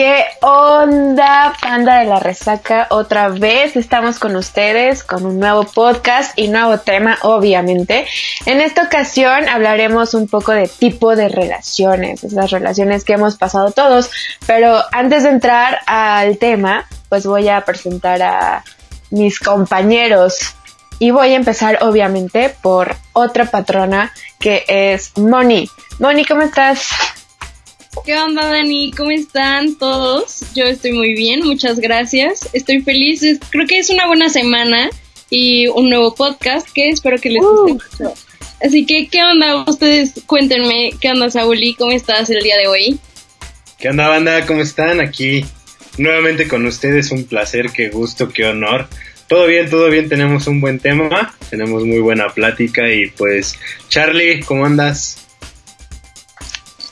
¿Qué onda, panda de la resaca? Otra vez estamos con ustedes con un nuevo podcast y nuevo tema, obviamente. En esta ocasión hablaremos un poco de tipo de relaciones, esas relaciones que hemos pasado todos. Pero antes de entrar al tema, pues voy a presentar a mis compañeros. Y voy a empezar, obviamente, por otra patrona que es Moni. Moni, ¿cómo estás? ¿Qué onda, Dani? ¿Cómo están todos? Yo estoy muy bien, muchas gracias. Estoy feliz. Creo que es una buena semana y un nuevo podcast que espero que les guste mucho. Así que, ¿qué onda? Ustedes cuéntenme, ¿qué onda, Saúl? ¿Cómo estás el día de hoy? ¿Qué onda, banda? ¿Cómo están? Aquí nuevamente con ustedes. Un placer, qué gusto, qué honor. Todo bien, todo bien, tenemos un buen tema, tenemos muy buena plática y pues, Charlie, ¿cómo andas?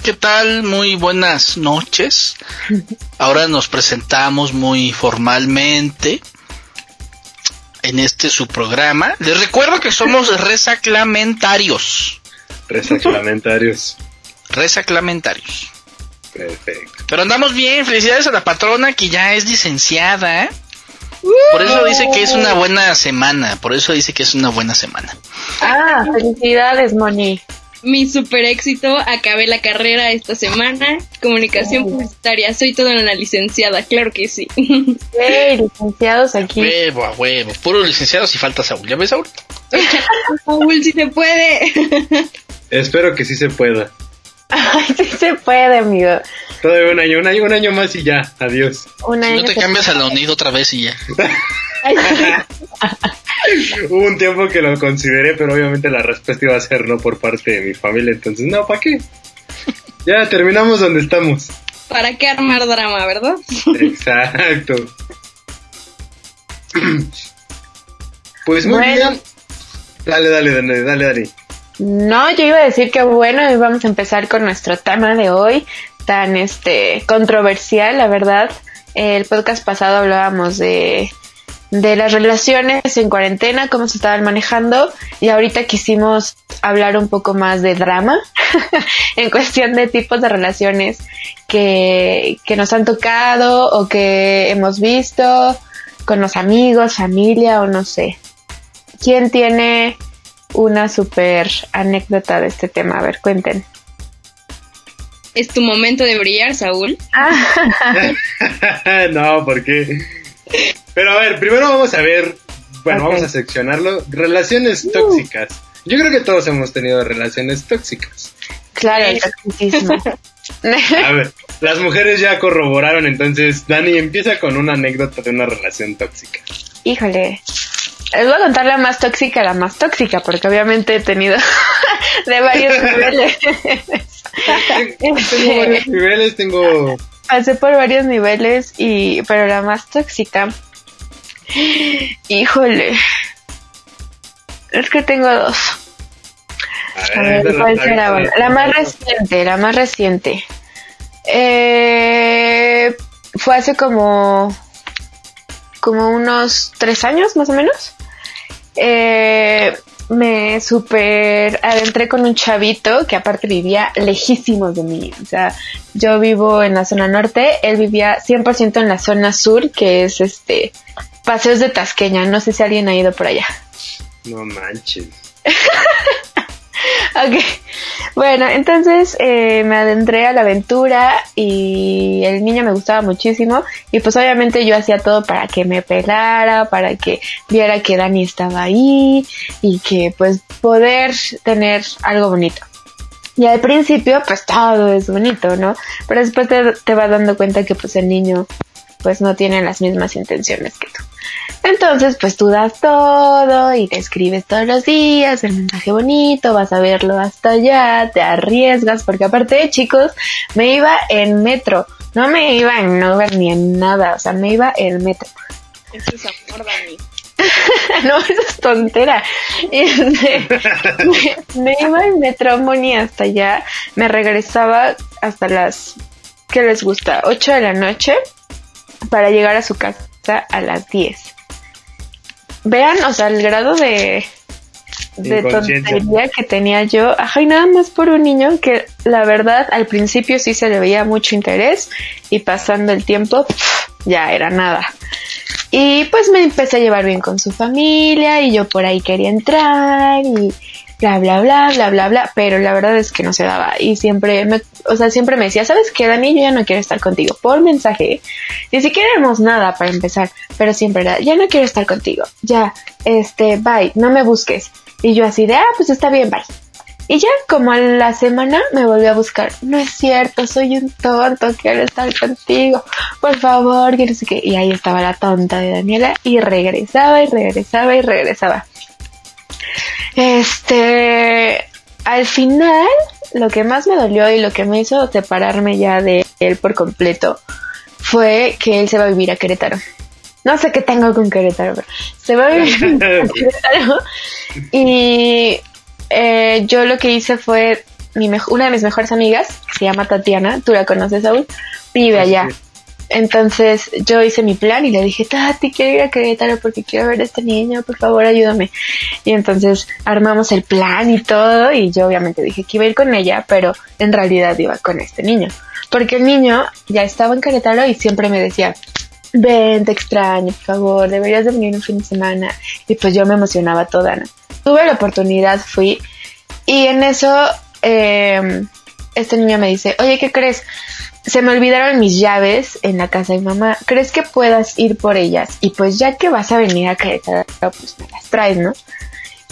¿Qué tal? Muy buenas noches. Ahora nos presentamos muy formalmente en este su programa. Les recuerdo que somos resaclamentarios. Resaclamentarios. Resaclamentarios. Perfecto. Pero andamos bien. Felicidades a la patrona que ya es licenciada. ¿eh? Por eso dice que es una buena semana. Por eso dice que es una buena semana. Ah, felicidades, Moni mi super éxito, acabé la carrera esta semana, comunicación publicitaria, soy toda una licenciada, claro que sí. Hey, licenciados aquí. Huevo, a huevo, puro licenciado si falta Saúl, ¿ya ves Saúl? Saúl, si se puede. Espero que sí se pueda. Ay, sí se puede, amigo. Todavía un año, un año, un año más y ya, adiós. si no te cambias a la unidad otra vez y ya. Hubo un tiempo que lo consideré, pero obviamente la respuesta iba a ser no por parte de mi familia, entonces no, ¿para qué? Ya terminamos donde estamos. ¿Para qué armar drama, verdad? Exacto. Pues muy bien. Dale, dale, dale, dale, dale. No, yo iba a decir que bueno, vamos a empezar con nuestro tema de hoy, tan este controversial, la verdad. El podcast pasado hablábamos de de las relaciones en cuarentena, cómo se estaban manejando y ahorita quisimos hablar un poco más de drama en cuestión de tipos de relaciones que, que nos han tocado o que hemos visto con los amigos, familia o no sé. ¿Quién tiene una super anécdota de este tema? A ver, cuenten. ¿Es tu momento de brillar, Saúl? no, porque pero a ver, primero vamos a ver, bueno, vamos a seccionarlo. Relaciones uh. tóxicas. Yo creo que todos hemos tenido relaciones tóxicas. Claro, el toxicismo. a ver, las mujeres ya corroboraron, entonces Dani empieza con una anécdota de una relación tóxica. Híjole, les voy a contar la más tóxica, la más tóxica, porque obviamente he tenido de varios niveles. tengo varios niveles, tengo... Pasé por varios niveles, y pero la más tóxica Híjole. Es que tengo dos. A ver, ¿cuál será? la más reciente, la más reciente. Eh, fue hace como como unos tres años más o menos. Eh, me super adentré con un chavito que aparte vivía lejísimos de mí. O sea, yo vivo en la zona norte, él vivía 100% en la zona sur, que es este Paseos de Tasqueña. No sé si alguien ha ido por allá. No manches. ok. Bueno, entonces eh, me adentré a la aventura y el niño me gustaba muchísimo y pues obviamente yo hacía todo para que me pelara, para que viera que Dani estaba ahí y que pues poder tener algo bonito. Y al principio pues todo es bonito, ¿no? Pero después te, te vas dando cuenta que pues el niño pues no tiene las mismas intenciones que tú. Entonces, pues tú das todo y te escribes todos los días el mensaje bonito, vas a verlo hasta allá, te arriesgas, porque aparte, chicos, me iba en metro, no me iba en Uber ni en nada, o sea, me iba en metro. Eso es amor, Dani. no, eso es tontera. me, me, iba en metro Moni hasta allá, me regresaba hasta las, ¿qué les gusta? 8 de la noche para llegar a su casa a las 10. Vean, o sea, el grado de, de tontería que tenía yo, ajá, y nada más por un niño que la verdad al principio sí se le veía mucho interés y pasando el tiempo ya era nada. Y pues me empecé a llevar bien con su familia y yo por ahí quería entrar y bla bla bla bla bla bla, pero la verdad es que no se daba y siempre me, o sea, siempre me decía, "¿Sabes qué, Dani? Yo ya no quiero estar contigo." Por mensaje. Ni siquiera éramos nada para empezar, pero siempre era, "Ya no quiero estar contigo." Ya, este, bye, no me busques. Y yo así de, "Ah, pues está bien, bye." Y ya como a la semana me volvió a buscar. No es cierto, soy un tonto, quiero estar contigo. Por favor, que no sé qué. Y ahí estaba la tonta de Daniela y regresaba y regresaba y regresaba. Este, al final, lo que más me dolió y lo que me hizo separarme ya de él por completo fue que él se va a vivir a Querétaro. No sé qué tengo con Querétaro, pero se va a vivir a Querétaro. Y eh, yo lo que hice fue mi una de mis mejores amigas, que se llama Tatiana, tú la conoces, Saúl, vive allá. Es. Entonces yo hice mi plan y le dije, Tati, quiero ir a Querétaro porque quiero ver a este niño, por favor ayúdame. Y entonces armamos el plan y todo y yo obviamente dije que iba a ir con ella, pero en realidad iba con este niño. Porque el niño ya estaba en Querétaro y siempre me decía, ven, te extraño, por favor, deberías de venir un fin de semana. Y pues yo me emocionaba toda, ¿no? Tuve la oportunidad, fui y en eso eh, este niño me dice, oye, ¿qué crees? Se me olvidaron mis llaves en la casa de mamá. ¿Crees que puedas ir por ellas? Y pues ya que vas a venir a Querétaro, pues me las traes, ¿no?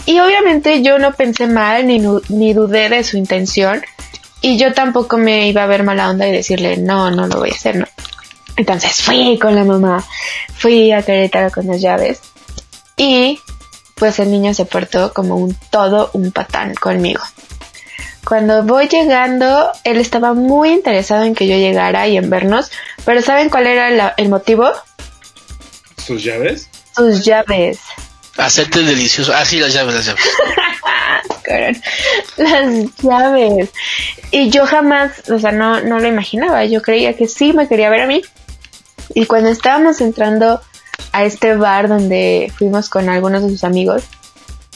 Y obviamente yo no pensé mal ni, ni dudé de su intención. Y yo tampoco me iba a ver mala onda y decirle, no, no lo voy a hacer, ¿no? Entonces fui con la mamá, fui a Querétaro con las llaves. Y pues el niño se portó como un todo un patán conmigo. Cuando voy llegando, él estaba muy interesado en que yo llegara y en vernos, pero ¿saben cuál era la- el motivo? ¿Sus llaves? Sus llaves. Hacerte delicioso. Ah, sí, las llaves, las llaves. Las llaves. Y yo jamás, o sea, no, no lo imaginaba. Yo creía que sí me quería ver a mí. Y cuando estábamos entrando a este bar donde fuimos con algunos de sus amigos,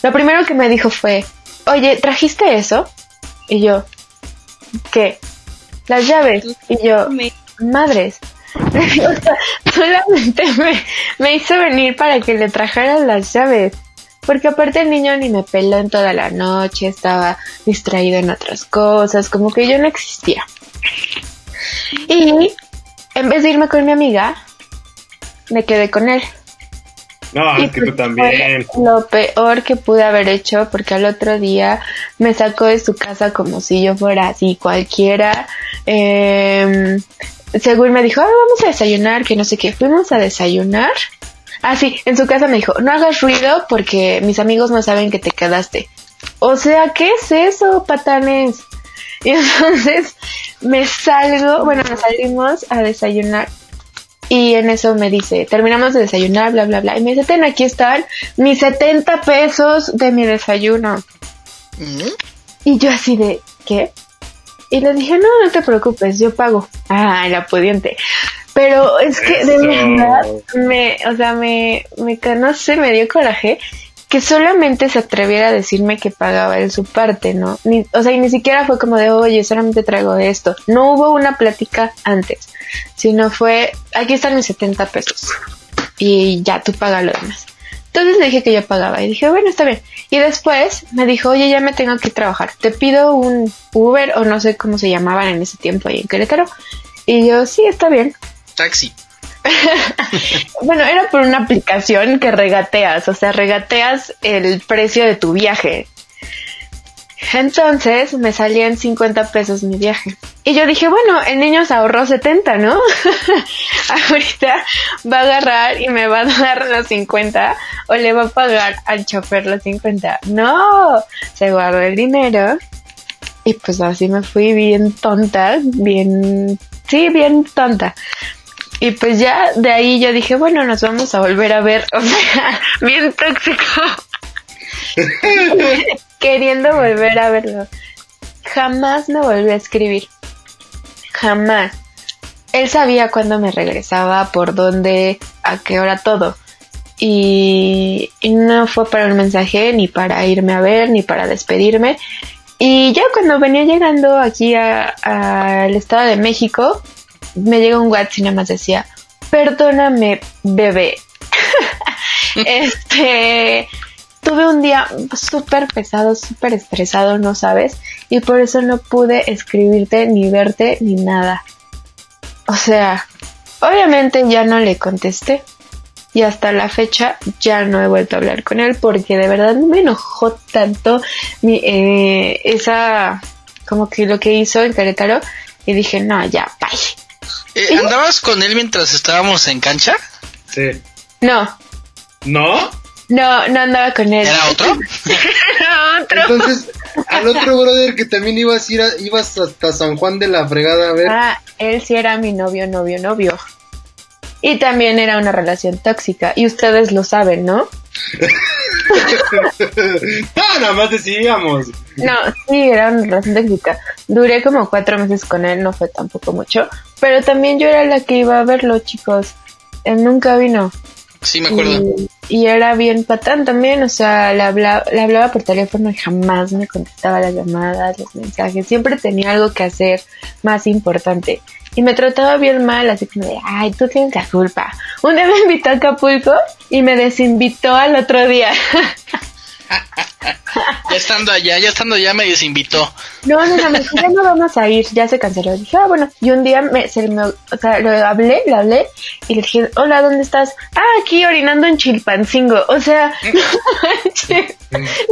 lo primero que me dijo fue, oye, ¿trajiste eso? Y yo, ¿qué? Las llaves. Y yo, madres. O sea, solamente me, me hizo venir para que le trajera las llaves. Porque aparte el niño ni me peló en toda la noche, estaba distraído en otras cosas, como que yo no existía. Y en vez de irme con mi amiga, me quedé con él. No, Y es que tú pues también. fue lo peor que pude haber hecho porque al otro día me sacó de su casa como si yo fuera así cualquiera. Eh, según me dijo, "Ah, vamos a desayunar, que no sé qué. Fuimos a desayunar. Ah, sí, en su casa me dijo, no hagas ruido porque mis amigos no saben que te quedaste. O sea, ¿qué es eso, patanes? Y entonces me salgo, bueno, nos salimos a desayunar y en eso me dice, terminamos de desayunar, bla, bla, bla. Y me dice, ten, aquí están mis 70 pesos de mi desayuno. Mm, Y yo así de, ¿qué? Y le dije, no, no te preocupes, yo pago. Ah, la pudiente. Pero es que de Eso. verdad me, o sea, me, me, no sé, me dio coraje que solamente se atreviera a decirme que pagaba él su parte, ¿no? Ni, o sea, y ni siquiera fue como de, oye, solamente traigo esto. No hubo una plática antes, sino fue, aquí están mis 70 pesos. Y ya, tú paga lo demás. Entonces le dije que yo pagaba y dije, bueno, está bien. Y después me dijo, oye, ya me tengo que trabajar. Te pido un Uber o no sé cómo se llamaban en ese tiempo ahí en Querétaro. Y yo, sí, está bien. Taxi. Bueno, era por una aplicación que regateas, o sea, regateas el precio de tu viaje. Entonces me salían 50 pesos mi viaje. Y yo dije, bueno, el niño se ahorró 70, ¿no? Ahorita va a agarrar y me va a dar los 50 o le va a pagar al chofer los 50. No, se guardó el dinero y pues así me fui bien tonta, bien, sí, bien tonta. Y pues ya de ahí yo dije, bueno, nos vamos a volver a ver. O sea, bien tóxico. Queriendo volver a verlo. Jamás me volvió a escribir. Jamás. Él sabía cuándo me regresaba, por dónde, a qué hora, todo. y, y no fue para un mensaje, ni para irme a ver, ni para despedirme. Y ya cuando venía llegando aquí al Estado de México, me llegó un WhatsApp y nada más decía, perdóname, bebé. este, tuve un día súper pesado, súper estresado, no sabes, y por eso no pude escribirte, ni verte, ni nada. O sea, obviamente ya no le contesté. Y hasta la fecha ya no he vuelto a hablar con él porque de verdad me enojó tanto mi, eh, esa, como que lo que hizo en Querétaro. Y dije, no, ya, bye. Eh, ¿Andabas con él mientras estábamos en cancha? Sí. No, ¿No? no, no andaba con él. ¿Era otro? Era otro. Entonces, al otro brother que también ibas a ir a- ibas hasta San Juan de la fregada a ver. Ah, él sí era mi novio, novio, novio. Y también era una relación tóxica. Y ustedes lo saben, ¿no? Ah, nada más decíamos. No, sí, era una relación tóxica. Duré como cuatro meses con él, no fue tampoco mucho. Pero también yo era la que iba a verlo, chicos. Él nunca vino. Sí, me acuerdo. Y, y era bien patán también, o sea, le hablaba, le hablaba por teléfono y jamás me contestaba las llamadas, los mensajes. Siempre tenía algo que hacer más importante. Y me trataba bien mal, así como de, ay, tú tienes la culpa. Un día me invitó a Acapulco y me desinvitó al otro día. Ya estando allá, ya estando allá me desinvitó. No, no, no, me dijo, ya no vamos a ir, ya se canceló. Dije, ah, bueno, y un día me, se me, o sea, lo hablé, le hablé, y le dije, hola, ¿dónde estás? Ah, aquí orinando en Chilpancingo. O sea, manches.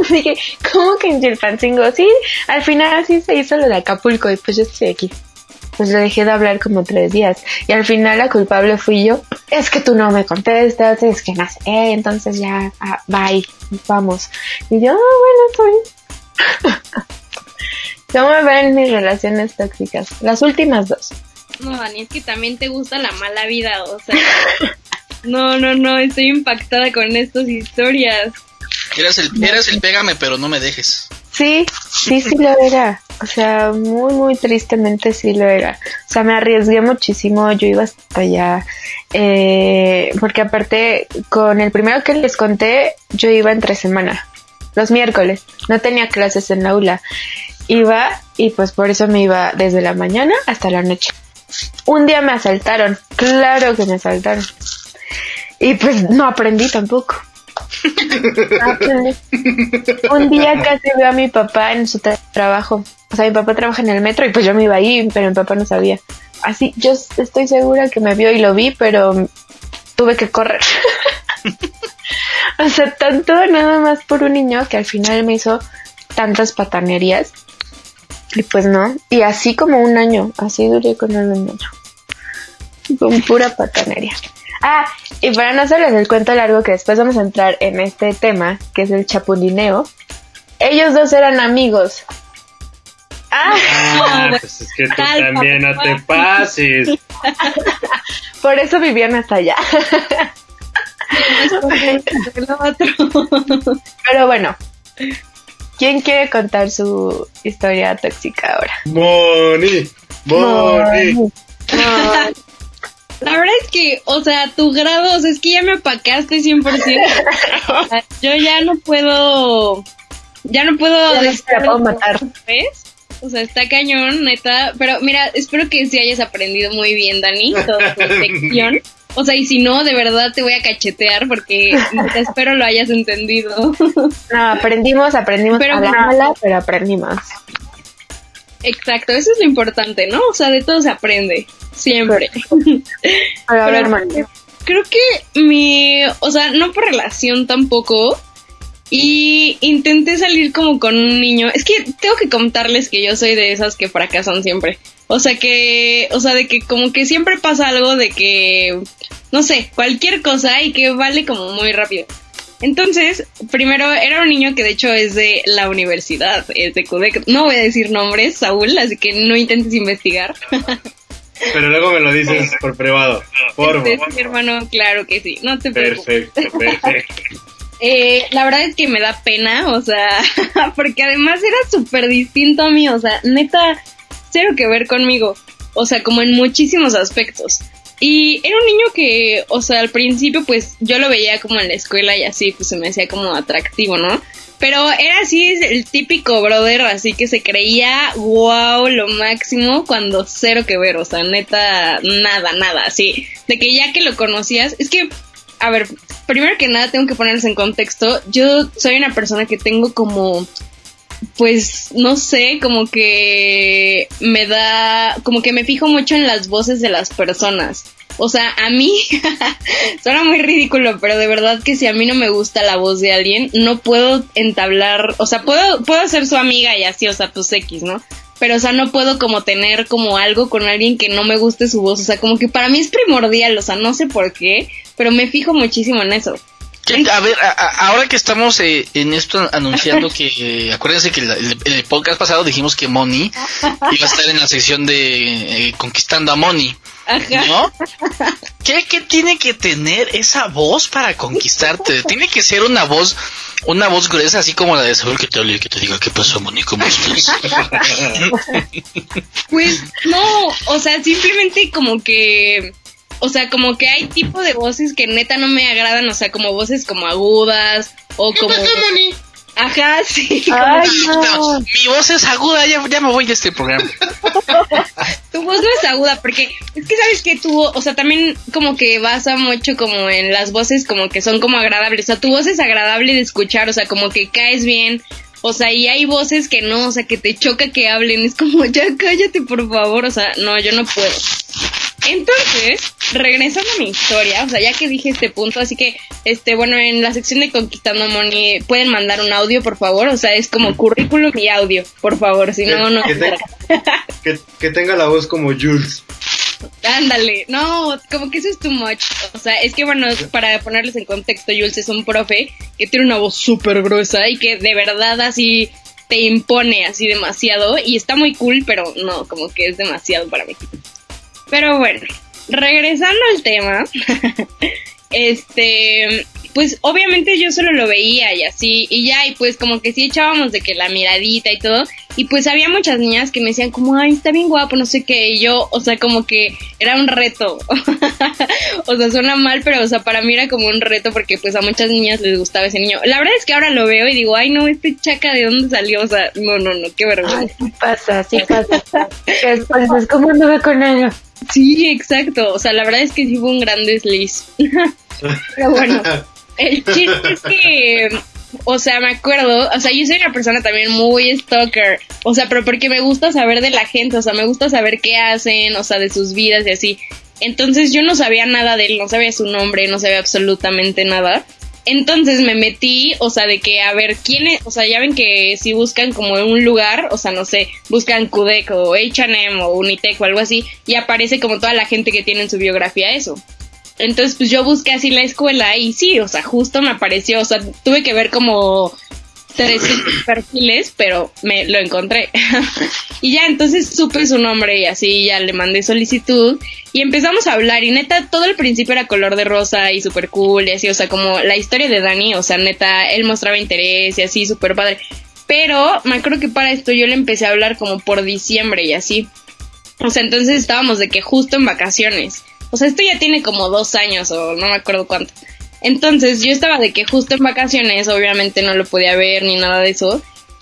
Dije, ¿cómo que en Chilpancingo? Sí, al final sí se hizo lo de Acapulco, y pues yo estoy aquí. Pues le dejé de hablar como tres días. Y al final la culpable fui yo. Es que tú no me contestas, es que no sé, qué, entonces ya, ah, bye, vamos. Y yo, ah, bueno, estoy ¿Cómo me ven mis relaciones tóxicas? Las últimas dos. No, Dani, es que también te gusta la mala vida, o sea. No, no, no, estoy impactada con estas historias. Eras el, eras el pégame, pero no me dejes. Sí, sí, sí lo era. O sea, muy, muy tristemente sí lo era. O sea, me arriesgué muchísimo. Yo iba hasta allá. Eh, porque aparte, con el primero que les conté, yo iba entre semana. Los miércoles. No tenía clases en la aula. Iba y pues por eso me iba desde la mañana hasta la noche. Un día me asaltaron. Claro que me asaltaron. Y pues no aprendí tampoco. Aprendí. Un día casi veo a mi papá en su tra- trabajo. O sea, mi papá trabaja en el metro y pues yo me iba ahí, pero mi papá no sabía. Así, yo estoy segura que me vio y lo vi, pero tuve que correr. o sea, tanto nada más por un niño que al final me hizo tantas patanerías. Y pues no. Y así como un año, así duré con él un año. Con pura patanería. Ah, y para no hacerles el cuento largo que después vamos a entrar en este tema, que es el chapulineo. Ellos dos eran amigos. Ah, Ah, pues es que tú también no te pases. por eso vivían hasta allá. Pero bueno, ¿quién quiere contar su historia tóxica ahora? Moni, Moni. No. La verdad es que, o sea, tu grado, o sea, es que ya me apacaste 100%. O sea, yo ya no puedo, ya no puedo Ya la puedo matar. ¿Ves? O sea, está cañón, neta. Pero mira, espero que sí hayas aprendido muy bien, Dani, toda tu lección. O sea, y si no, de verdad te voy a cachetear porque espero lo hayas entendido. No, aprendimos, aprendimos Pero a la mala, pero aprendimos. Exacto, eso es lo importante, ¿no? O sea, de todo se aprende, siempre. Pero a ver, creo que mi, o sea, no por relación tampoco. Y intenté salir como con un niño. Es que tengo que contarles que yo soy de esas que fracasan siempre. O sea que, o sea, de que como que siempre pasa algo de que, no sé, cualquier cosa y que vale como muy rápido. Entonces, primero era un niño que de hecho es de la universidad, es de CUDEC. No voy a decir nombres, Saúl, así que no intentes investigar. Pero luego me lo dices por privado. Por favor. hermano, claro que sí, no te preocupes. Perfecto, perfecto. Eh, la verdad es que me da pena, o sea, porque además era súper distinto a mí, o sea, neta, cero que ver conmigo, o sea, como en muchísimos aspectos. Y era un niño que, o sea, al principio pues yo lo veía como en la escuela y así, pues se me hacía como atractivo, ¿no? Pero era así, el típico brother, así que se creía, wow, lo máximo, cuando cero que ver, o sea, neta, nada, nada, así. De que ya que lo conocías, es que, a ver, primero que nada tengo que ponerles en contexto, yo soy una persona que tengo como pues no sé, como que me da, como que me fijo mucho en las voces de las personas. O sea, a mí suena muy ridículo, pero de verdad que si a mí no me gusta la voz de alguien, no puedo entablar, o sea, puedo, puedo ser su amiga y así, o sea, pues X, ¿no? Pero, o sea, no puedo como tener como algo con alguien que no me guste su voz. O sea, como que para mí es primordial, o sea, no sé por qué, pero me fijo muchísimo en eso. A ver, ahora que estamos eh, en esto anunciando que, eh, acuérdense que en el, podcast pasado dijimos que Moni iba a estar en la sección de eh, Conquistando a Moni. ¿No? ¿Qué, ¿Qué tiene que tener esa voz para conquistarte? Tiene que ser una voz, una voz gruesa, así como la de saber que te hable y que te diga qué pasó, Moni, ¿cómo estás? pues no, o sea, simplemente como que o sea, como que hay tipo de voces que neta no me agradan, o sea, como voces como agudas o como... Ajá, sí. Ay, no. Mi voz es aguda, ya, ya, me voy de este programa. tu voz no es aguda, porque es que sabes que tu o sea, también como que basa mucho como en las voces como que son como agradables. O sea, tu voz es agradable de escuchar, o sea, como que caes bien. O sea, y hay voces que no, o sea, que te choca que hablen. Es como, ya cállate, por favor. O sea, no, yo no puedo. Entonces, regresando a mi historia, o sea, ya que dije este punto, así que, este, bueno, en la sección de Conquistando Money pueden mandar un audio, por favor, o sea, es como currículum y audio, por favor, si no, no. Que, tenga la voz como Jules. Ándale, no, como que eso es too much. O sea, es que bueno, para ponerles en contexto, Jules es un profe que tiene una voz súper gruesa y que de verdad así te impone así demasiado y está muy cool, pero no, como que es demasiado para mí. Pero bueno, regresando al tema, este, pues obviamente yo solo lo veía y así, y ya, y pues como que sí echábamos de que la miradita y todo, y pues había muchas niñas que me decían como, ay, está bien guapo, no sé qué, y yo, o sea, como que era un reto, o sea, suena mal, pero, o sea, para mí era como un reto porque pues a muchas niñas les gustaba ese niño. La verdad es que ahora lo veo y digo, ay, no, este chaca, ¿de dónde salió? O sea, no, no, no, qué vergüenza. Ay, sí pasa, sí pasa. Después es como anduve con ellos. Sí, exacto. O sea, la verdad es que sí fue un gran desliz. Pero bueno, el chiste es que, o sea, me acuerdo, o sea, yo soy una persona también muy stalker, o sea, pero porque me gusta saber de la gente, o sea, me gusta saber qué hacen, o sea, de sus vidas y así. Entonces yo no sabía nada de él, no sabía su nombre, no sabía absolutamente nada. Entonces me metí, o sea, de que a ver quién es, o sea, ya ven que si buscan como un lugar, o sea, no sé, buscan Kudek o H&M o Unitec o algo así, y aparece como toda la gente que tiene en su biografía eso. Entonces, pues yo busqué así la escuela y sí, o sea, justo me apareció, o sea, tuve que ver como tres perfiles, pero me lo encontré. y ya entonces supe su nombre y así ya le mandé solicitud y empezamos a hablar y neta todo el principio era color de rosa y súper cool y así, o sea, como la historia de Dani, o sea, neta, él mostraba interés y así, súper padre. Pero me acuerdo que para esto yo le empecé a hablar como por diciembre y así. O sea, entonces estábamos de que justo en vacaciones. O sea, esto ya tiene como dos años o no me acuerdo cuánto. Entonces yo estaba de que justo en vacaciones, obviamente no lo podía ver ni nada de eso.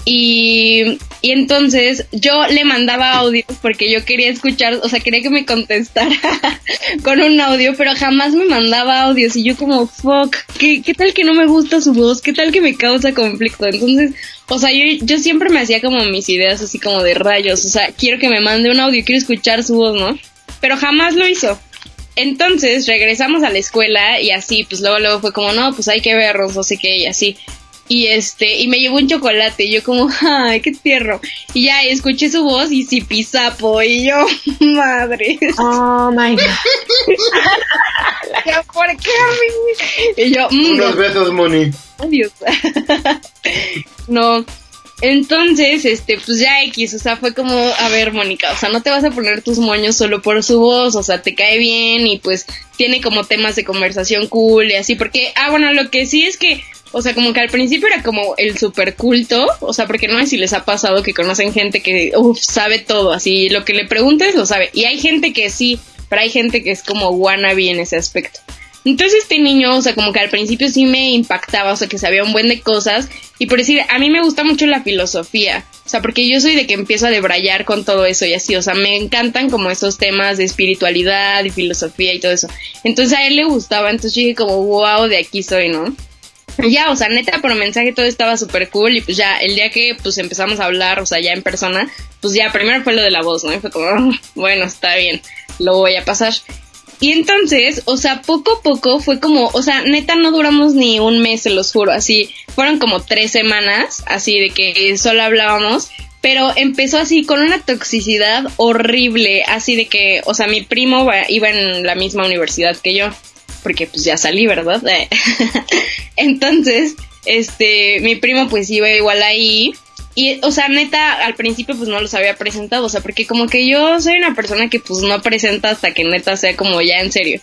Y, y entonces yo le mandaba audios porque yo quería escuchar, o sea, quería que me contestara con un audio, pero jamás me mandaba audios. Y yo como, fuck, ¿qué, ¿qué tal que no me gusta su voz? ¿Qué tal que me causa conflicto? Entonces, o sea, yo, yo siempre me hacía como mis ideas así como de rayos. O sea, quiero que me mande un audio, quiero escuchar su voz, ¿no? Pero jamás lo hizo. Entonces regresamos a la escuela y así, pues luego luego fue como, no, pues hay que vernos, no sé qué, y así. Y este, y me llevó un chocolate, y yo como, ay, qué tierno. Y ya escuché su voz y sí, pisapo, y yo, madre. Oh my god. ¿Por qué a mí? Y yo, mm, Unos besos, Moni. Adiós. no, entonces, este, pues ya X, o sea, fue como, a ver, Mónica, o sea, no te vas a poner tus moños solo por su voz, o sea, te cae bien y pues tiene como temas de conversación cool y así, porque, ah, bueno, lo que sí es que, o sea, como que al principio era como el super culto, o sea, porque no sé si les ha pasado que conocen gente que, uff, sabe todo, así, lo que le preguntes lo sabe, y hay gente que sí, pero hay gente que es como wannabe en ese aspecto. Entonces este niño, o sea, como que al principio sí me impactaba, o sea, que sabía un buen de cosas. Y por decir, a mí me gusta mucho la filosofía, o sea, porque yo soy de que empiezo a debrayar con todo eso y así, o sea, me encantan como esos temas de espiritualidad y filosofía y todo eso. Entonces a él le gustaba, entonces yo dije como, wow, de aquí soy, ¿no? ya, o sea, neta, por mensaje todo estaba súper cool y pues ya, el día que pues empezamos a hablar, o sea, ya en persona, pues ya, primero fue lo de la voz, ¿no? Y fue como, ah, bueno, está bien, lo voy a pasar. Y entonces, o sea, poco a poco fue como, o sea, neta no duramos ni un mes, se los juro, así, fueron como tres semanas, así de que solo hablábamos, pero empezó así con una toxicidad horrible, así de que, o sea, mi primo iba en la misma universidad que yo, porque pues ya salí, ¿verdad? entonces, este, mi primo pues iba igual ahí y, o sea, neta, al principio pues no los había presentado, o sea, porque como que yo soy una persona que pues no presenta hasta que neta sea como ya en serio.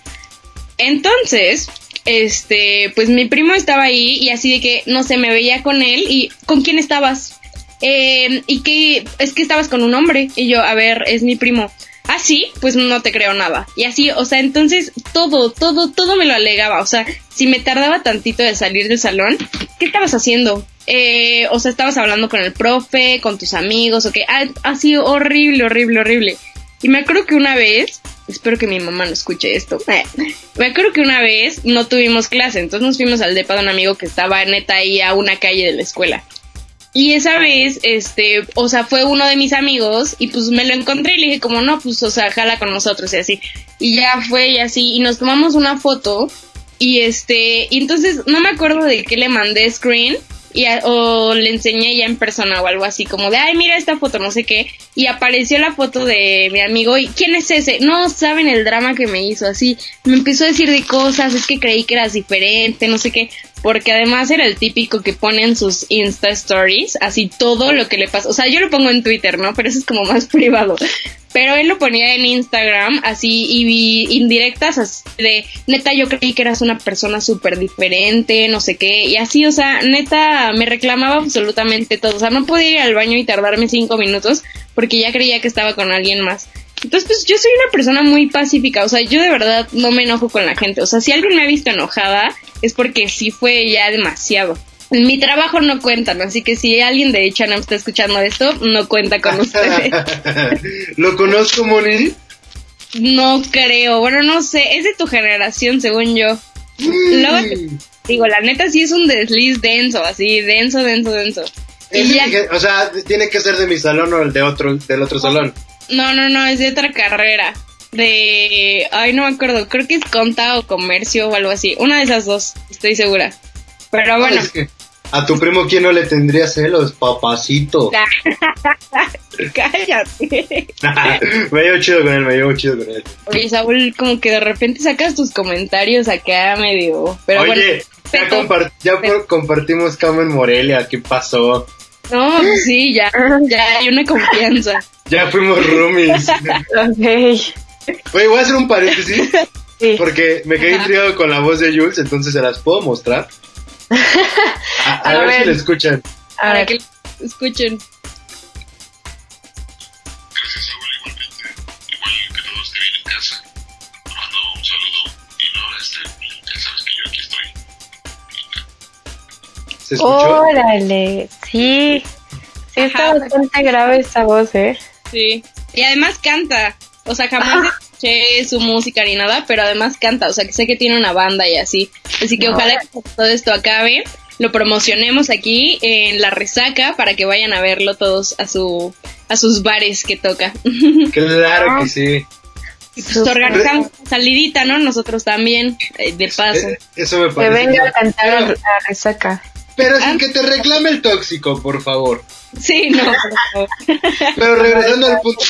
Entonces, este, pues mi primo estaba ahí y así de que, no sé, me veía con él y ¿con quién estabas? Eh, y que es que estabas con un hombre y yo, a ver, es mi primo. Ah, sí, pues no te creo nada. Y así, o sea, entonces todo, todo, todo me lo alegaba. O sea, si me tardaba tantito de salir del salón, ¿qué estabas haciendo? Eh, o sea, estabas hablando con el profe, con tus amigos, o. Ah, ha sido horrible, horrible, horrible. Y me acuerdo que una vez, espero que mi mamá no escuche esto, me acuerdo que una vez no tuvimos clase, entonces nos fuimos al depa de un amigo que estaba neta ahí a una calle de la escuela. Y esa vez, este, o sea, fue uno de mis amigos y pues me lo encontré y le dije como, no, pues, o sea, jala con nosotros y así. Y ya fue y así, y nos tomamos una foto y este, y entonces no me acuerdo de qué le mandé screen, y o le enseñé ya en persona o algo así, como de, ay, mira esta foto, no sé qué, y apareció la foto de mi amigo y, ¿quién es ese? No saben el drama que me hizo, así, me empezó a decir de cosas, es que creí que eras diferente, no sé qué, porque además era el típico que pone en sus Insta Stories, así todo lo que le pasa, o sea, yo lo pongo en Twitter, ¿no? Pero eso es como más privado, pero él lo ponía en Instagram así y indirectas así de neta yo creí que eras una persona súper diferente, no sé qué, y así, o sea, neta me reclamaba absolutamente todo, o sea, no podía ir al baño y tardarme cinco minutos porque ya creía que estaba con alguien más. Entonces, pues yo soy una persona muy pacífica, o sea, yo de verdad no me enojo con la gente, o sea, si alguien me ha visto enojada es porque sí fue ya demasiado mi trabajo no cuenta, así que si alguien de no está escuchando esto, no cuenta con ustedes. ¿Lo conozco, Moni? No creo, bueno, no sé, es de tu generación, según yo. Mm. digo, la neta sí es un desliz denso, así, denso, denso, denso. o sea, tiene que ser de mi salón o el de otro, del otro salón. No, no, no, es de otra carrera. De, ay, no me acuerdo, creo que es conta o comercio o algo así. Una de esas dos, estoy segura. Pero bueno. a tu primo, ¿quién no le tendría celos? Papacito. Cállate. me llevo chido con él, me llevo chido con él. Oye, Saúl, como que de repente sacas tus comentarios acá medio. Pero Oye, ya, compartimos cama en Morelia, ¿qué pasó? No, pues sí, ya, ya hay una confianza. ya fuimos roomies. ok. Oye, voy a hacer un paréntesis. Porque me quedé intrigado con la voz de Jules, entonces se las puedo mostrar. A, ver, si le escuchan. A ver que escuchen. Gracias, Saúl, igualmente. Igual que todos que vienen en casa. Te mando un saludo. Y no, este, ya sabes que yo aquí estoy. ¿Se escuchó? Órale, sí. Sí, está bastante grave esta voz, ¿eh? Sí. Y además canta. O sea, jamás ah. escuché su música ni nada, pero además canta. O sea, que sé que tiene una banda y así. Así que ojalá que todo esto acabe, lo promocionemos aquí en la resaca para que vayan a verlo todos a su a sus bares que toca. Claro que sí. Y pues organizamos salidita, ¿no? Nosotros también, eh, de paso. Eh, eso me parece. Que venga a cantar a la resaca. Pero sin ah. que te reclame el tóxico, por favor. Sí, no, por favor. Pero regresando al punto,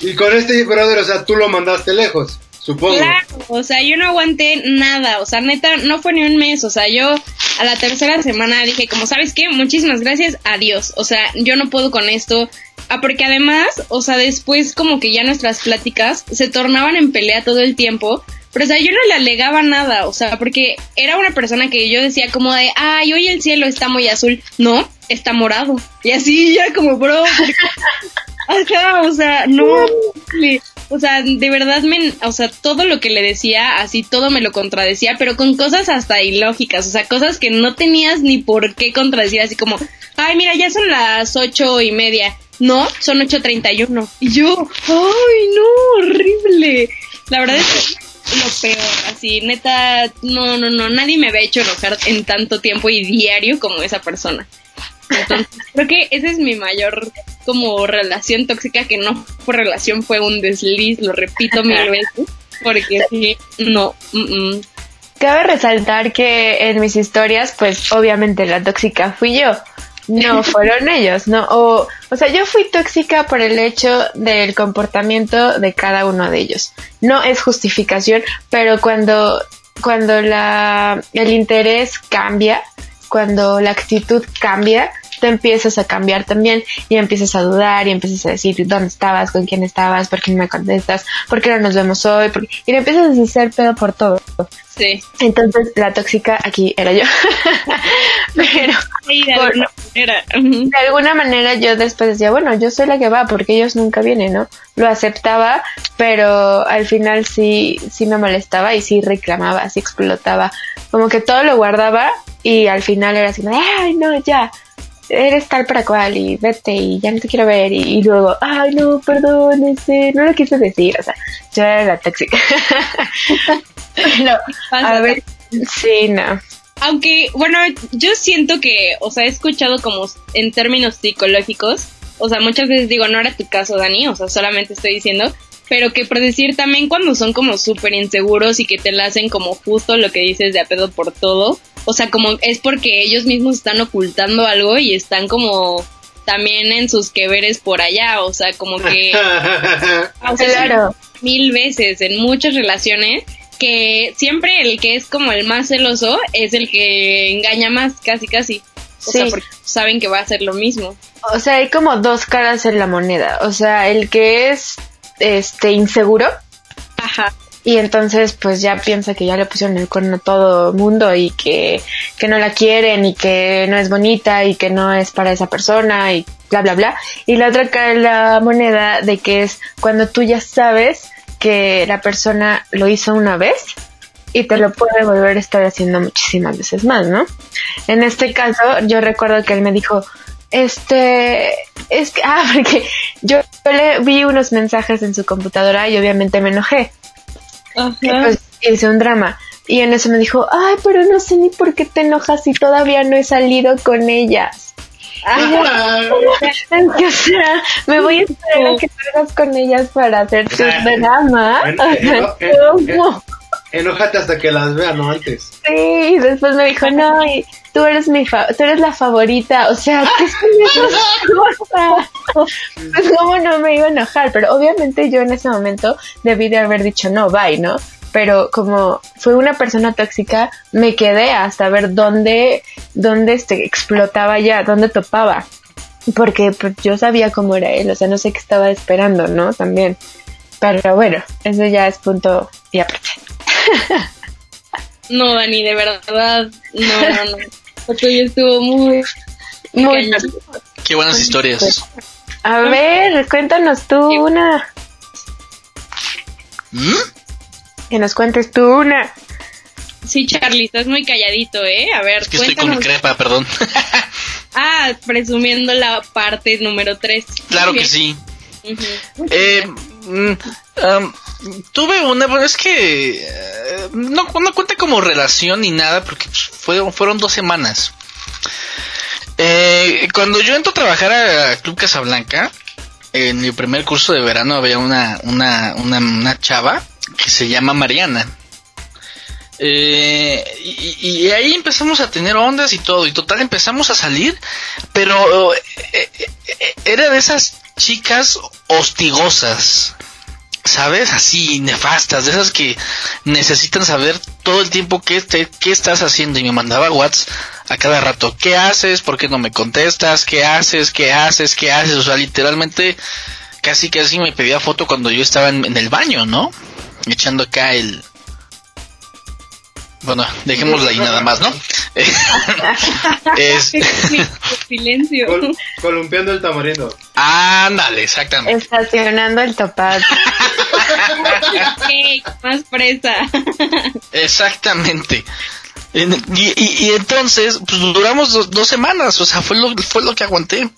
y con este brother, o sea, tú lo mandaste lejos. Supongo. Claro, o sea, yo no aguanté nada, o sea, neta, no fue ni un mes, o sea, yo a la tercera semana dije, como, ¿sabes qué? Muchísimas gracias, adiós, o sea, yo no puedo con esto, ah, porque además, o sea, después como que ya nuestras pláticas se tornaban en pelea todo el tiempo, pero, o sea, yo no le alegaba nada, o sea, porque era una persona que yo decía como de, ay, hoy el cielo está muy azul, no, está morado, y así ya como, bro, Ajá, o sea, no. o sea, de verdad me, o sea, todo lo que le decía, así todo me lo contradecía, pero con cosas hasta ilógicas, o sea, cosas que no tenías ni por qué contradecir, así como, ay, mira, ya son las ocho y media. No, son ocho treinta Y uno. Y yo, ay, no, horrible. La verdad es que lo peor, así, neta, no, no, no, nadie me había hecho enojar en tanto tiempo y diario como esa persona. Entonces, creo que esa es mi mayor como relación tóxica, que no fue relación, fue un desliz, lo repito mil veces, porque sí, no. Cabe resaltar que en mis historias, pues obviamente la tóxica fui yo. No fueron ellos, ¿no? O, o sea, yo fui tóxica por el hecho del comportamiento de cada uno de ellos. No es justificación, pero cuando, cuando la, el interés cambia, cuando la actitud cambia, tú empiezas a cambiar también y empiezas a dudar y empiezas a decir dónde estabas, con quién estabas, por qué no me contestas, por qué no nos vemos hoy, y le empiezas a hacer pedo por todo. Sí. Entonces la tóxica aquí era yo. Pero de, alguna manera. de alguna manera yo después decía, bueno, yo soy la que va porque ellos nunca vienen, ¿no? Lo aceptaba, pero al final sí, sí me molestaba y sí reclamaba, sí explotaba. Como que todo lo guardaba y al final era así, ay, no, ya, eres tal para cual y vete y ya no te quiero ver y, luego, ay no, perdón, ese, no lo quise decir, o sea, yo era la tóxica. a ver, sí, no. Aunque, bueno, yo siento que, o sea, he escuchado como en términos psicológicos, o sea, muchas veces digo, no era tu caso, Dani, o sea, solamente estoy diciendo, pero que por decir también cuando son como súper inseguros y que te la hacen como justo lo que dices de a pedo por todo, o sea, como es porque ellos mismos están ocultando algo y están como también en sus que veres por allá, o sea, como que... o sea, claro. Mil veces en muchas relaciones que siempre el que es como el más celoso es el que engaña más, casi casi. O sea, porque saben que va a ser lo mismo. O sea, hay como dos caras en la moneda. O sea, el que es este inseguro. Ajá. Y entonces pues ya piensa que ya le pusieron el cuerno a todo el mundo y que, que no la quieren y que no es bonita y que no es para esa persona y bla bla bla. Y la otra cara de la moneda de que es cuando tú ya sabes que la persona lo hizo una vez y te lo puede volver a estar haciendo muchísimas veces más, ¿no? En este caso, yo recuerdo que él me dijo, este, es que, ah, porque yo, le vi unos mensajes en su computadora y obviamente me enojé. Y pues hice un drama. Y en eso me dijo, ay, pero no sé ni por qué te enojas si todavía no he salido con ellas. Ay, o sea, me voy a esperar a que salgas con ellas para hacer tu drama. Enójate hasta que las vea, no antes. Sí, y después me dijo, no, y tú eres mi fa tú eres la favorita, o sea, ¿qué es Pues cómo no me iba a enojar, pero obviamente yo en ese momento debí de haber dicho no, bye, ¿no? Pero como fue una persona tóxica, me quedé hasta ver dónde, dónde este, explotaba ya, dónde topaba. Porque pues, yo sabía cómo era él, o sea, no sé qué estaba esperando, ¿no? También. Pero bueno, eso ya es punto y aparte. No, Dani, de verdad, no, no, no. Porque estuvo muy... Muy... Qué buenas historias. A ver, cuéntanos tú una. ¿Mm? Que nos cuentes tú una. Sí, Charlie, estás muy calladito, ¿eh? A ver, es que estoy con mi crepa, perdón. ah, presumiendo la parte número 3. Claro que sí. eh, mm, tuve una, es que eh, no, no, cuenta como relación ni nada porque fueron, dos semanas. Eh, cuando yo entro a trabajar a Club Casablanca, en mi primer curso de verano había una, una, una, una chava que se llama Mariana. Eh, y, ahí empezamos a tener ondas y todo, y total empezamos a salir, pero era de esas chicas hostigosas. ¿Sabes? Así, nefastas, de esas que necesitan saber todo el tiempo qué, qué estás haciendo. Y me mandaba WhatsApp a cada rato, ¿qué haces? ¿Por qué no me contestas? ¿Qué haces? ¿Qué haces? ¿Qué haces? O sea, literalmente, casi casi me pedía foto cuando yo estaba en, el baño, ¿no? Echando acá el... Bueno, dejémosla ahí nada más, ¿no? es... Silencio. columpiando el tamarindo. Ándale, exactamente. Estacionando el topaz. más presa. Exactamente. Y, entonces, pues duramos dos, semanas, o sea, fue lo, fue lo que aguanté.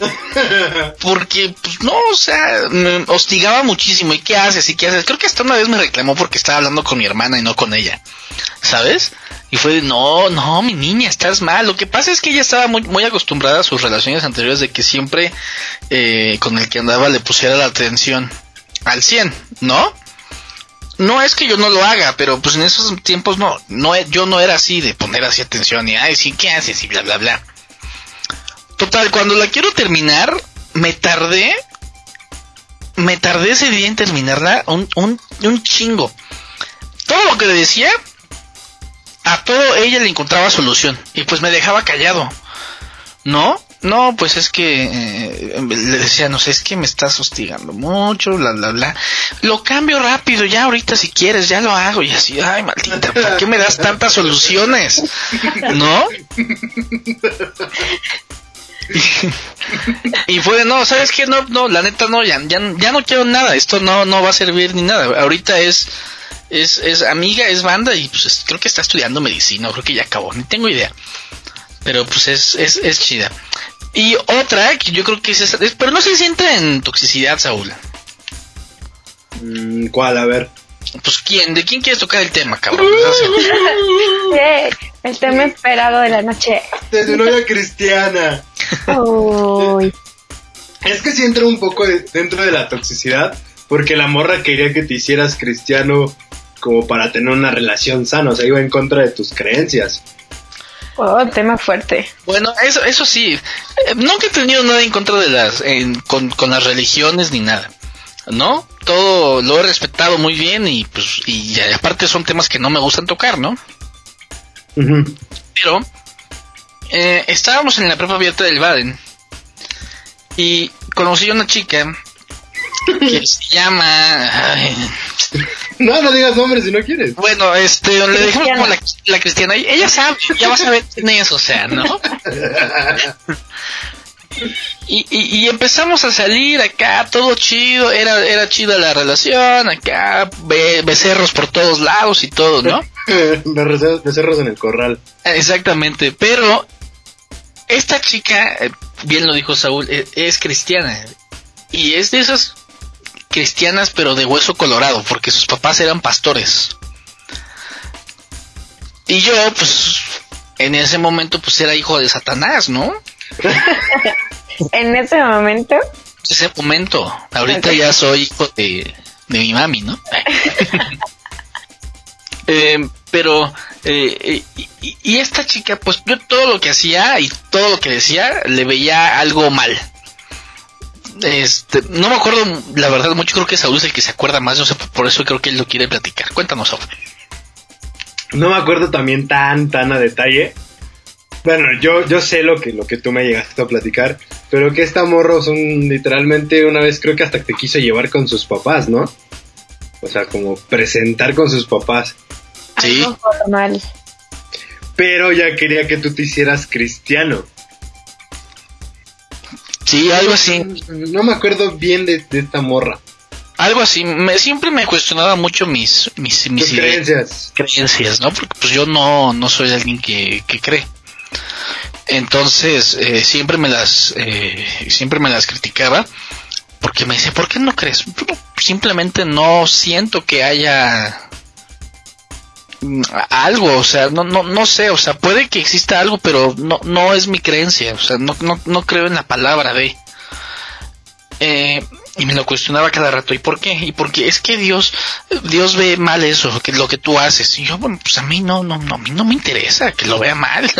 Porque, pues no, o sea, me hostigaba muchísimo. ¿Y qué haces? ¿Y qué haces? Creo que hasta una vez me reclamó porque estaba hablando con mi hermana y no con ella. ¿Sabes? Y fue de, no, no, mi niña, estás mal. Lo que pasa es que ella estaba muy, muy acostumbrada a sus relaciones anteriores de que siempre eh, con el que andaba le pusiera la atención al 100, ¿no? No es que yo no lo haga, pero pues en esos tiempos no, no yo no era así de poner así atención y ay, sí, ¿qué haces? y bla bla bla. Total, cuando la quiero terminar, me tardé me tardé ese día en terminarla un, un, un chingo. Todo lo que le decía, a todo ella le encontraba solución y pues me dejaba callado. ¿No? No, pues es que eh, le decía, no sé, es que me estás hostigando mucho, bla, bla, bla. Lo cambio rápido, ya ahorita si quieres, ya lo hago. Y así, ay, maldita, ¿por qué me das tantas soluciones? ¿No? y fue, no, ¿sabes qué? No, no, la neta no, ya, ya, ya no quiero nada, esto no, no va a servir ni nada. Ahorita es, es, es amiga, es banda y pues creo que está estudiando medicina, creo que ya acabó, ni tengo idea. Pero pues es, es, es chida. Y otra que yo creo que es esa, pero no sé si entra en toxicidad, Saúl. Mm, ¿Cuál? A ver. Pues quién, ¿de quién quieres tocar el tema, cabrón? el tema esperado de la noche. De tu novia cristiana. Es que si entra un poco dentro de la toxicidad, porque la morra quería que te hicieras cristiano como para tener una relación sana, o sea, iba en contra de tus creencias. Oh, tema fuerte. Bueno, eso, eso sí. Eh, nunca he tenido nada en contra de las, con, las religiones ni nada. ¿No? Todo lo he respetado muy bien y pues, y aparte son temas que no me gustan tocar, ¿no? Pero, eh, estábamos en la prepa abierta del Baden y conocí a una chica que se llama... No, no digas nombres si no quieres. Bueno, este, le dejamos como la, cristiana. Ella sabe, ya va a saber quién es, o sea, ¿no? Y, y, empezamos a salir acá, todo chido, era, era chida la relación, acá, becerros por todos lados y todo, ¿no? becerros en el corral. Exactamente, pero esta chica, eh, bien lo dijo Saúl, es, es cristiana. Y es de esas cristianas pero de hueso colorado, porque sus papás eran pastores. Y yo, pues, en ese momento, pues era hijo de Satanás, ¿no? en ese momento. Ese momento. Ahorita ya soy hijo de, de mi mami, ¿no? Eh, pero, eh, y, y, esta chica, pues yo todo lo que hacía y todo lo que decía, le veía algo mal. Este, no me acuerdo, la verdad, mucho. Creo que Saúl es el que se acuerda más. No sé, por eso creo que él lo quiere platicar. Cuéntanos, Saúl. No me acuerdo también tan, tan a detalle. Bueno, yo, yo sé lo que, lo que tú me llegaste a platicar, pero que esta morro son literalmente una vez creo que hasta te quiso llevar con sus papás, ¿no? O sea, como presentar con sus papás. Sí. Pero ya quería que tú te hicieras cristiano. Sí, algo así. No me acuerdo bien de, esta morra. Algo así, me, siempre me cuestionaba mucho mis, mis, mis creencias. creencias, ¿no? Porque pues yo no, no soy alguien que, que cree. Entonces, eh, siempre me las, eh, siempre me las criticaba porque me dice, ¿por qué no crees? Simplemente no siento que haya algo, o sea, no, no, no sé, o sea, puede que exista algo, pero no, no es mi creencia, o sea, no, no, no creo en la palabra de. Eh, y me lo cuestionaba cada rato, ¿y por qué? Y porque es que Dios, Dios ve mal eso, que lo que tú haces. Y yo, bueno, pues a mí no, no, no, a mí no me interesa que lo vea mal,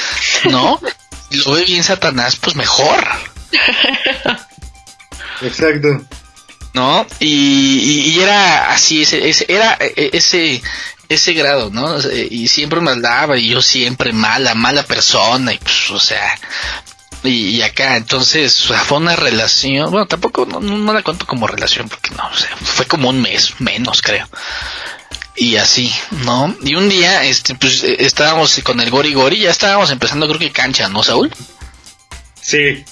¿no? lo ve bien Satanás, pues mejor. Exacto. ¿No? Y, y, era así, ese, ese, era e, ese, ese grado, ¿no? Y siempre me daba y yo siempre mala, mala persona y pues, o sea, y, acá entonces fue una relación, bueno, tampoco no, la cuento como relación porque no, o sea, fue como un mes menos creo. Y así, ¿no? Y un día, este, pues eh, estábamos con el Gori Gori, ya estábamos empezando creo que cancha, ¿no, Saúl? Sí.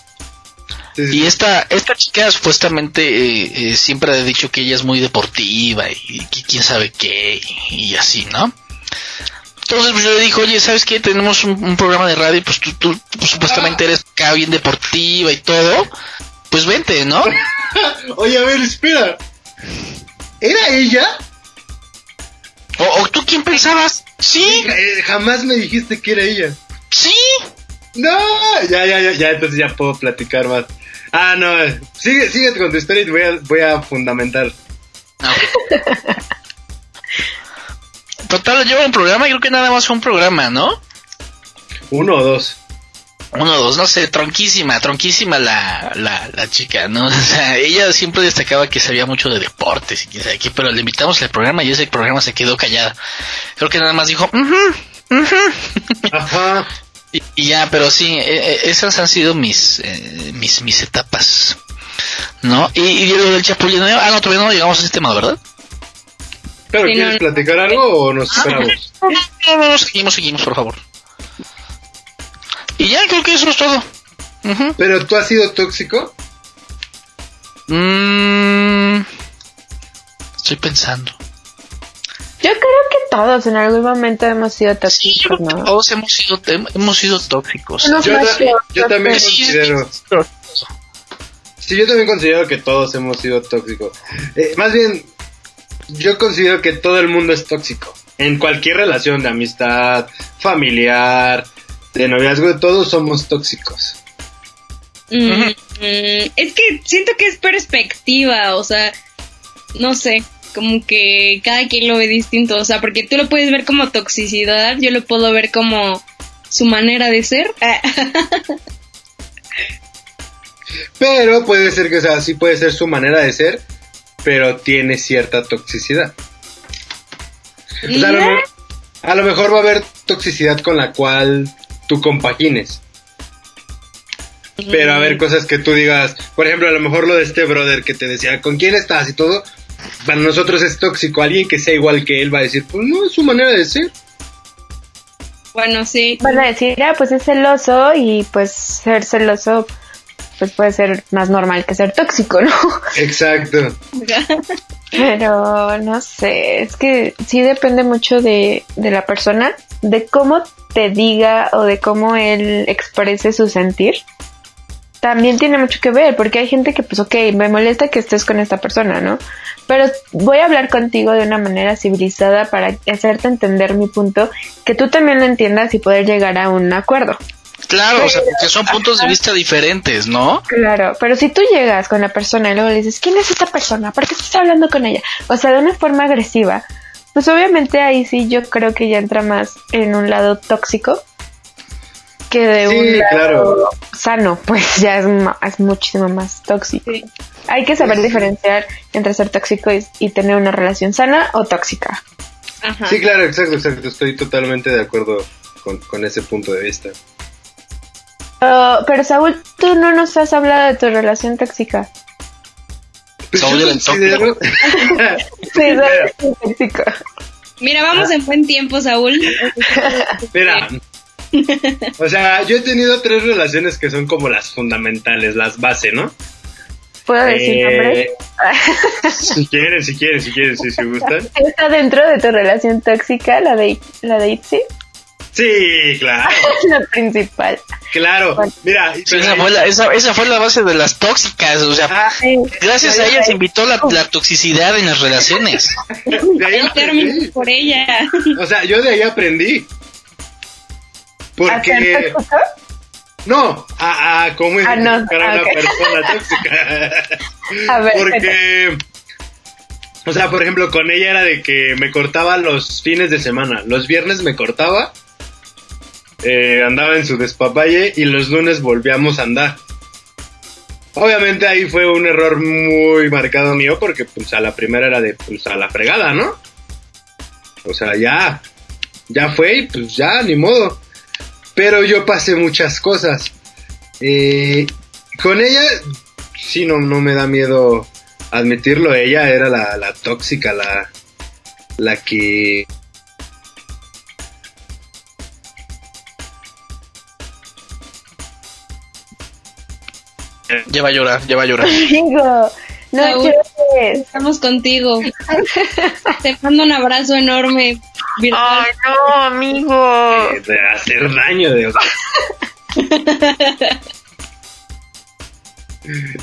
Y esta, esta chica supuestamente eh, eh, siempre ha dicho que ella es muy deportiva y, que quién sabe qué y, así, ¿no? Entonces pues, yo le dije, oye, ¿sabes qué? Tenemos un, programa de radio, pues tú, tú pues, supuestamente eres acá bien deportiva y todo. Pues vente, ¿no? oye, a ver, espera. ¿Era ella? ¿O, tú quién pensabas? Sí. Eh, jamás me dijiste que era ella. Sí. No, ya, ya, ya, ya, entonces ya puedo platicar más. Ah, no, sigue, sigue con tu historia y voy a, voy a fundamentar. Ah, Total, lleva un programa, creo que nada más fue un programa, ¿no? Uno o dos. Uno o dos, no sé, tronquísima, tronquísima la, la, la chica, ¿no? O sea, ella siempre destacaba que sabía mucho de deportes y quién sabe qué, pero le invitamos al programa y ese programa se quedó callada. Creo que nada más dijo, Ajá. Y, ya, pero sí, e, e, esas han sido mis, eh, mis, mis etapas. ¿No? Y, y lo del chapulín, ah, no, todavía no llegamos a ese tema, ¿verdad? ¿Pero quieres platicar algo o nos ah, esperamos? No, no, seguimos, seguimos, por favor. Y ya, creo que eso es todo. ¿Pero tú has sido tóxico? Mm, estoy pensando. Yo creo que todos en algún momento hemos sido tóxicos, ¿no? Todos hemos sido, hemos sido tóxicos. Yo, también considero. Sí, yo también considero que todos hemos sido tóxicos. Eh, más bien, yo considero que todo el mundo es tóxico. En cualquier relación de amistad, familiar, de noviazgo, todos somos tóxicos. Mm, es que siento que es perspectiva, o sea, no sé como que cada quien lo ve distinto, o sea, porque tú lo puedes ver como toxicidad, yo lo puedo ver como su manera de ser. pero puede ser que, o sea, sí puede ser su manera de ser, pero tiene cierta toxicidad. a, lo, mejor va a haber toxicidad con la cual tú compagines. Pero a ver cosas que tú digas, por ejemplo, a lo mejor lo de este brother que te decía, ¿con quién estás? y todo, para nosotros es tóxico. Alguien que sea igual que él va a decir, pues no, es su manera de ser. Bueno, sí. Van a decir, ah, pues es celoso y pues ser celoso pues puede ser más normal que ser tóxico, ¿no? Exacto. Pero no sé, es que sí depende mucho de, de la persona, de cómo te diga o de cómo él exprese su sentir también tiene mucho que ver, porque hay gente que, pues, ok, me molesta que estés con esta persona, ¿no? Pero voy a hablar contigo de una manera civilizada para hacerte entender mi punto, que tú también lo entiendas y poder llegar a un acuerdo. Claro, o sea, porque son puntos de vista diferentes, ¿no? Claro, pero si tú llegas con la persona y luego le dices, ¿quién es esta persona? ¿Por qué estás hablando con ella? O sea, de una forma agresiva, pues obviamente ahí sí yo creo que ya entra más en un lado tóxico que de un lado sano, pues ya es, muchísimo más tóxico. Hay que saber diferenciar entre ser tóxico y, tener una relación sana o tóxica. Sí, claro, exacto, exacto. Estoy totalmente de acuerdo con, ese punto de vista. pero Saúl, tú no nos has hablado de tu relación tóxica. Pues Saúl yo considero... sí, tóxico. Mira, vamos en buen tiempo, Saúl. Mira, o sea, yo he tenido tres relaciones que son como las fundamentales, las base, ¿no? ¿Puedo decir eh, nombre? si quieren, si quieren, si quieren, si se gustan. ¿Está dentro de tu relación tóxica, la de, la de Itzy? Sí, claro. la principal. Claro, mira. esa, fue la, esa, fue la base de las tóxicas, o sea, ah, gracias a ella se invitó la, la, toxicidad en las relaciones. De ahí por ella. O sea, yo de ahí aprendí. Porque... No, a, a cómo ah, no. a una persona tóxica. a ver, Porque... O sea, por ejemplo, con ella era de que me cortaba los fines de semana. Los viernes me cortaba, eh, andaba en su despapalle y los lunes volvíamos a andar. Obviamente ahí fue un error muy marcado mío porque pues a la primera era de pues a la fregada, ¿no? O sea, ya, ya fue y pues ya, ni modo. Pero yo pasé muchas cosas. Eh, con ella, sí, no, no me da miedo admitirlo. Ella era la, la tóxica, la, la que Ya va a llorar, ya va a llorar. Amigo, no Estamos contigo. Te mando un abrazo enorme. Ay, no, amigo. De hacer daño, de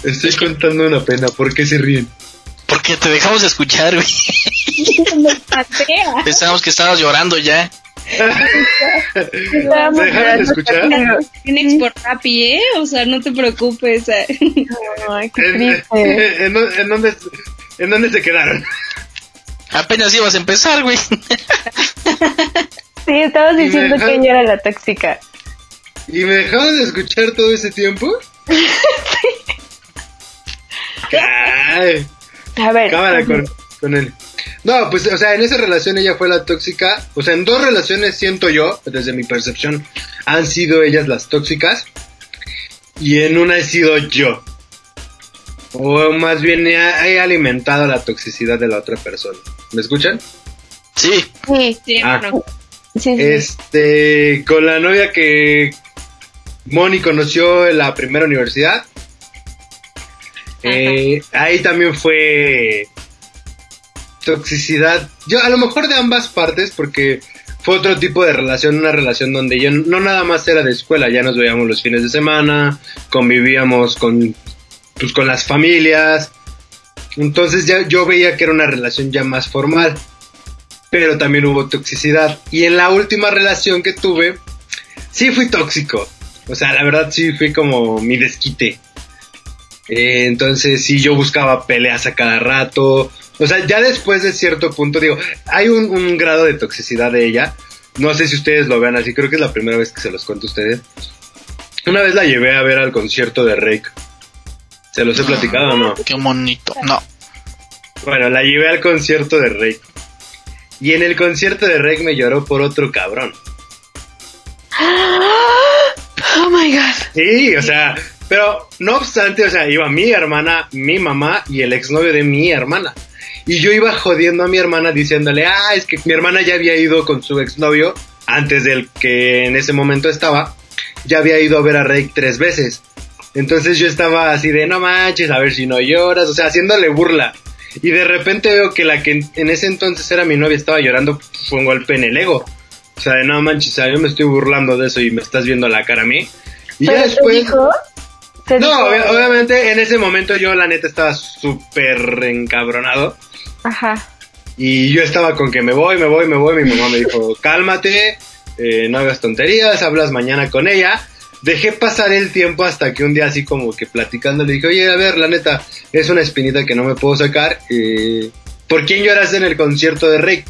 Estoy contando una pena. ¿Por qué se ríen? Porque te dejamos de escuchar, güey. Pensábamos que estabas llorando ya. ¿Me dejaron de escuchar? Tienes por Rappi, ¿eh? O sea, no te preocupes. Eh. Ay, qué triste. ¿En, en, dónde, ¿En dónde se quedaron? Apenas ibas a empezar, güey. Sí, estabas diciendo que ella era la tóxica. ¿Y me dejaban de escuchar todo ese tiempo? sí. A ver. Cámara con, con él. No, pues, o sea, en esa relación ella fue la tóxica. O sea, en dos relaciones siento yo, desde mi percepción, han sido ellas las tóxicas. Y en una he sido yo. O más bien he, alimentado la toxicidad de la otra persona. ¿Me escuchan? Sí. Sí, sí. Ah. Este, con la novia que Moni conoció en la primera universidad. Eh, ahí también fue toxicidad, yo a lo mejor de ambas partes, porque fue otro tipo de relación, una relación donde yo no nada más era de escuela, ya nos veíamos los fines de semana, convivíamos con, pues, con las familias, entonces ya yo veía que era una relación ya más formal, pero también hubo toxicidad. Y en la última relación que tuve, sí fui tóxico, o sea, la verdad sí fui como mi desquite. Eh, entonces sí, yo buscaba peleas a cada rato, o sea, ya después de cierto punto, digo, hay un, grado de toxicidad de ella. No sé si ustedes lo vean así, creo que es la primera vez que se los cuento a ustedes. Una vez la llevé a ver al concierto de Rake. ¿Se los he platicado o no? Qué bonito. No. Bueno, la llevé al concierto de Rake. Y en el concierto de Rake me lloró por otro cabrón. Oh my god. Sí, o sea, pero no obstante, o sea, iba mi hermana, mi mamá y el exnovio de mi hermana. Y yo iba jodiendo a mi hermana diciéndole, ah, es que mi hermana ya había ido con su exnovio, antes del que en ese momento estaba, ya había ido a ver a Rake tres veces. Entonces yo estaba así de, no manches, a ver si no lloras, o sea, haciéndole burla. Y de repente veo que la que en ese entonces era mi novia estaba llorando, fue un golpe en el ego. O sea, de no manches, o sea, yo me estoy burlando de eso y me estás viendo la cara a mí. Y ya después... no, obviamente en ese momento yo la neta estaba súper encabronado. Ajá. Y yo estaba con que me voy, me voy, me voy. Mi mamá me dijo, cálmate, eh, no hagas tonterías, hablas mañana con ella. Dejé pasar el tiempo hasta que un día así como que platicando le dije, oye, a ver, la neta, es una espinita que no me puedo sacar. Eh, ¿Por quién lloras en el concierto de Rick?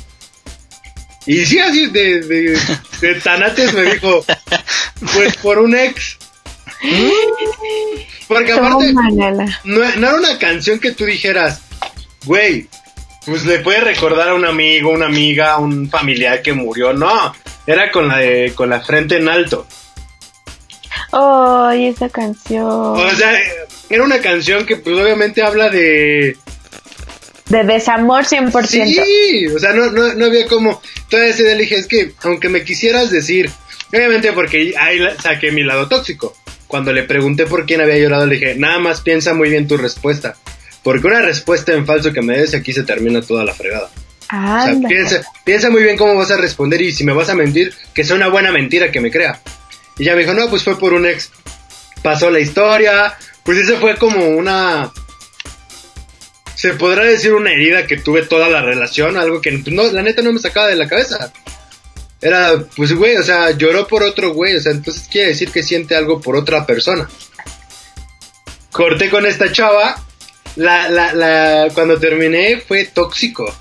Y sí, así de, de, tanates me dijo, pues por un ex. Porque aparte, no, no, era una canción que tú dijeras, güey, pues le puede recordar a un amigo, una amiga, un familiar que murió. No, era con la, de, con la frente en alto. Ay, esa canción. O sea, era una canción que pues obviamente habla de... De desamor 100%. Sí, o sea, no, no, no había como... Toda ese día dije, es que aunque me quisieras decir, obviamente porque ahí saqué mi lado tóxico. Cuando le pregunté por quién había llorado, le dije, nada más piensa muy bien tu respuesta. Porque una respuesta en falso que me des aquí se termina toda la fregada. Ah, o sea, piensa, muy bien cómo vas a responder y si me vas a mentir, que sea una buena mentira que me crea. Y ya me dijo, no, pues fue por un ex. Pasó la historia, pues eso fue como una... Se podrá decir una herida que tuve toda la relación, algo que no, la neta no me sacaba de la cabeza. Era, pues güey, o sea, lloró por otro güey, o sea, entonces quiere decir que siente algo por otra persona. Corté con esta chava la, la, la, cuando terminé fue tóxico.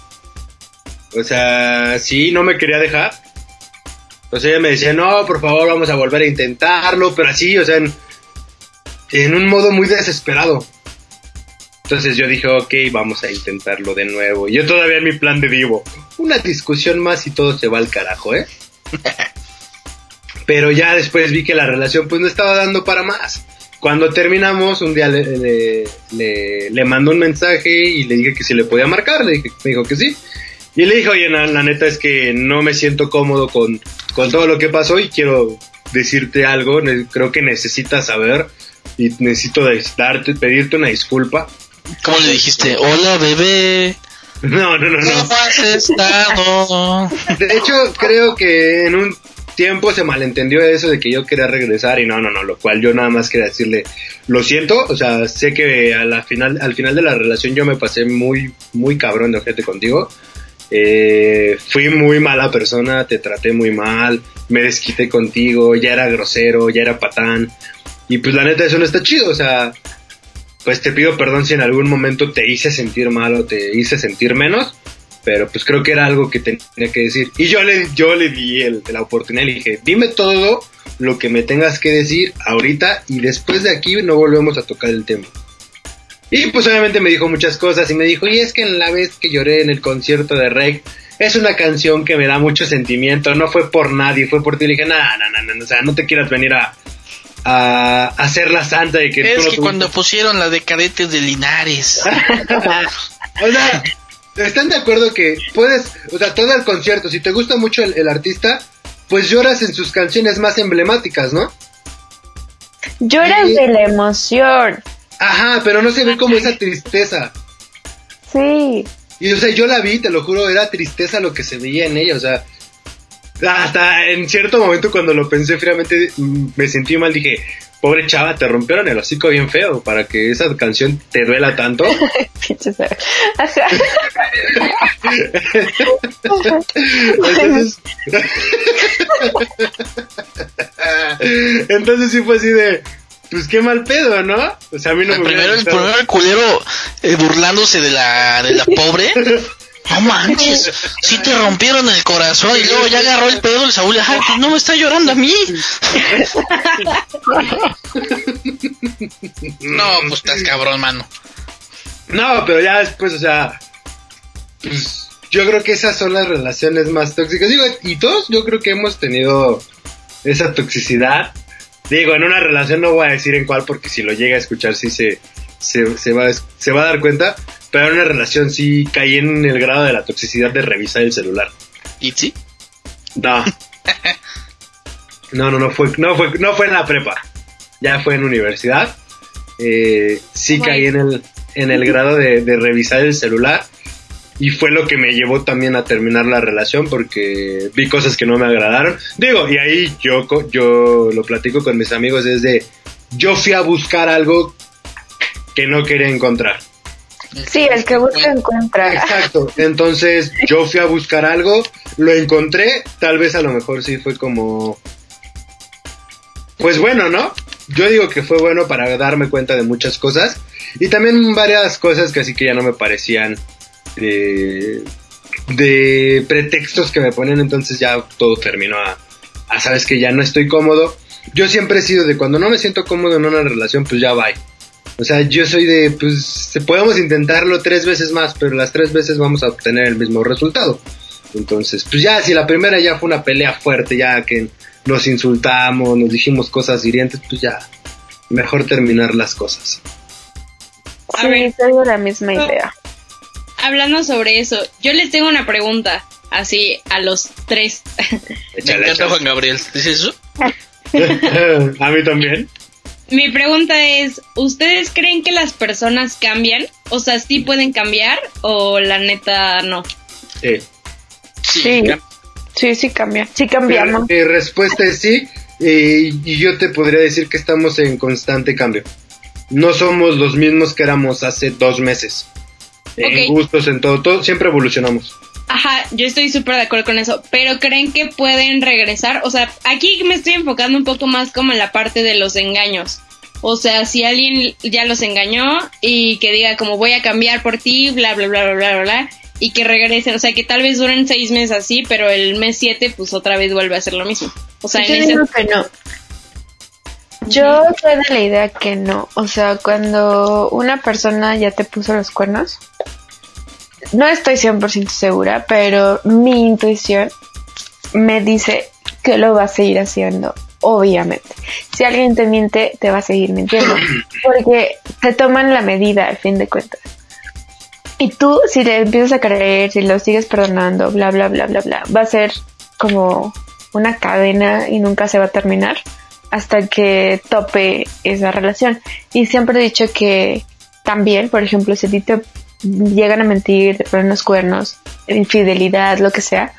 O sea, sí, no me quería dejar. O sea, ella me decía, no, por favor, vamos a volver a intentarlo, pero así, o sea, en, en un modo muy desesperado. Entonces yo dije, ok, vamos a intentarlo de nuevo. Yo todavía en mi plan de vivo, una discusión más y todo se va al carajo, ¿eh? Pero ya después vi que la relación pues no estaba dando para más. Cuando terminamos, un día le, le, mandó un mensaje y le dije que si le podía marcar. Le dije, me dijo que sí. Y le dije, oye, la, neta es que no me siento cómodo con, con todo lo que pasó y quiero decirte algo. Creo que necesitas saber y necesito darte, pedirte una disculpa. ¿Cómo le dijiste? Hola, bebé. No, no, no, no. ¿Cómo has estado? De hecho, creo que en un tiempo se malentendió eso de que yo quería regresar y no, no, no, lo cual yo nada más quería decirle, lo siento, o sea, sé que a la final, al final de la relación yo me pasé muy, muy cabrón de ojete contigo. Eh, fui muy mala persona, te traté muy mal, me desquité contigo, ya era grosero, ya era patán. Y pues la neta eso no está chido, o sea, pues te pido perdón si en algún momento te hice sentir mal o te hice sentir menos, pero pues creo que era algo que tenía que decir. Y yo le, yo le di el, la oportunidad y le dije, dime todo lo que me tengas que decir ahorita y después de aquí no volvemos a tocar el tema. Y pues obviamente me dijo muchas cosas y me dijo, y es que en la vez que lloré en el concierto de Rey, es una canción que me da mucho sentimiento, no fue por nadie, fue por ti. Y le dije, no, no, no, no, o sea, no te quieras venir a, a hacer la santa y que es que cuando pusieron la de cadetes de Linares. o sea, ¿están de acuerdo que puedes, o sea, todo el concierto, si te gusta mucho el, artista, pues lloras en sus canciones más emblemáticas, ¿no? Lloras de la emoción. Ajá, pero no se ve como esa tristeza. Sí. Y o sea, yo la vi, te lo juro, era tristeza lo que se veía en ella, o sea, hasta en cierto momento cuando lo pensé fríamente mm, me sentí mal, dije, pobre chava, te rompieron el hocico bien feo para que esa canción te duela tanto. entonces, entonces sí fue así de, pues qué mal pedo, ¿no? O sea, a mí no me primero, el primero el culero eh, burlándose de la, de la pobre. No manches, sí te rompieron el corazón y luego ya agarró el pedo el Saúl. Ay, pues no me está llorando a mí. No, pues estás cabrón, mano. No, pero ya después, o sea, pues yo creo que esas son las relaciones más tóxicas. Digo, y todos yo creo que hemos tenido esa toxicidad. Digo, en una relación no voy a decir en cuál porque si lo llega a escuchar sí se, se, se, va, se va a dar cuenta. Pero en una relación sí caí en el grado de la toxicidad de revisar el celular. ¿Y sí? No. No, no, no fue, no fue, no fue en la prepa. Ya fue en universidad. Eh, sí caí en el, en el grado de, de, revisar el celular. Y fue lo que me llevó también a terminar la relación porque vi cosas que no me agradaron. Digo, y ahí yo, yo lo platico con mis amigos desde yo fui a buscar algo que no quería encontrar. Sí, el que busca encuentra. Exacto. Entonces yo fui a buscar algo, lo encontré, tal vez a lo mejor sí fue como... Pues bueno, ¿no? Yo digo que fue bueno para darme cuenta de muchas cosas y también varias cosas que así que ya no me parecían de, de pretextos que me ponen, entonces ya todo terminó a, a, sabes que ya no estoy cómodo. Yo siempre he sido de cuando no me siento cómodo en una relación, pues ya va. O sea, yo soy de, pues, podemos intentarlo tres veces más, pero las tres veces vamos a obtener el mismo resultado. Entonces, pues ya, si la primera ya fue una pelea fuerte, ya que nos insultamos, nos dijimos cosas hirientes, pues ya, mejor terminar las cosas. Ver, tengo la misma idea. Hablando sobre eso, yo les tengo una pregunta, así a los tres. Me encanta Juan Gabriel, ¿dices eso? a mí también. Mi pregunta es, ¿ustedes creen que las personas cambian? O sea, ¿sí pueden cambiar o la neta no? Sí. Sí, sí, sí, cambia. Sí cambiamos. Mi respuesta es sí y yo te podría decir que estamos en constante cambio. No somos los mismos que éramos hace dos meses. En gustos, en todo, todo, siempre evolucionamos. Ajá, yo estoy súper de acuerdo con eso, pero ¿creen que pueden regresar? O sea, aquí me estoy enfocando un poco más como en la parte de los engaños. O sea, si alguien ya los engañó y que diga como voy a cambiar por ti, bla, bla, bla, bla, bla, bla, y que regresen, o sea, que tal vez duren seis meses así, pero el mes siete pues otra vez vuelve a hacer lo mismo. O sea, yo en digo que no. Yo soy de la idea que no. O sea, cuando una persona ya te puso los cuernos, no estoy 100% segura, pero mi intuición me dice que lo va a seguir haciendo, obviamente. Si alguien te miente, te va a seguir mintiendo, porque te toman la medida al fin de cuentas. Y tú, si le empiezas a creer, si lo sigues perdonando, bla, bla, bla, bla, bla, va a ser como una cadena y nunca se va a terminar hasta que tope esa relación. Y siempre he dicho que también, por ejemplo, si a ti te llegan a mentir, te ponen los cuernos, infidelidad, lo que sea,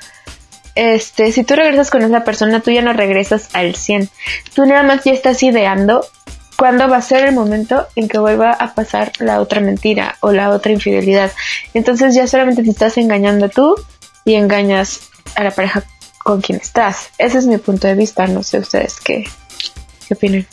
este, si tú regresas con esa persona, tú ya no regresas al 100. Tú nada más ya estás ideando cuándo va a ser el momento en que vuelva a pasar la otra mentira o la otra infidelidad. Entonces ya solamente te estás engañando tú y engañas a la pareja con quien estás. Ese es mi punto de vista, no sé ustedes qué, qué opinan.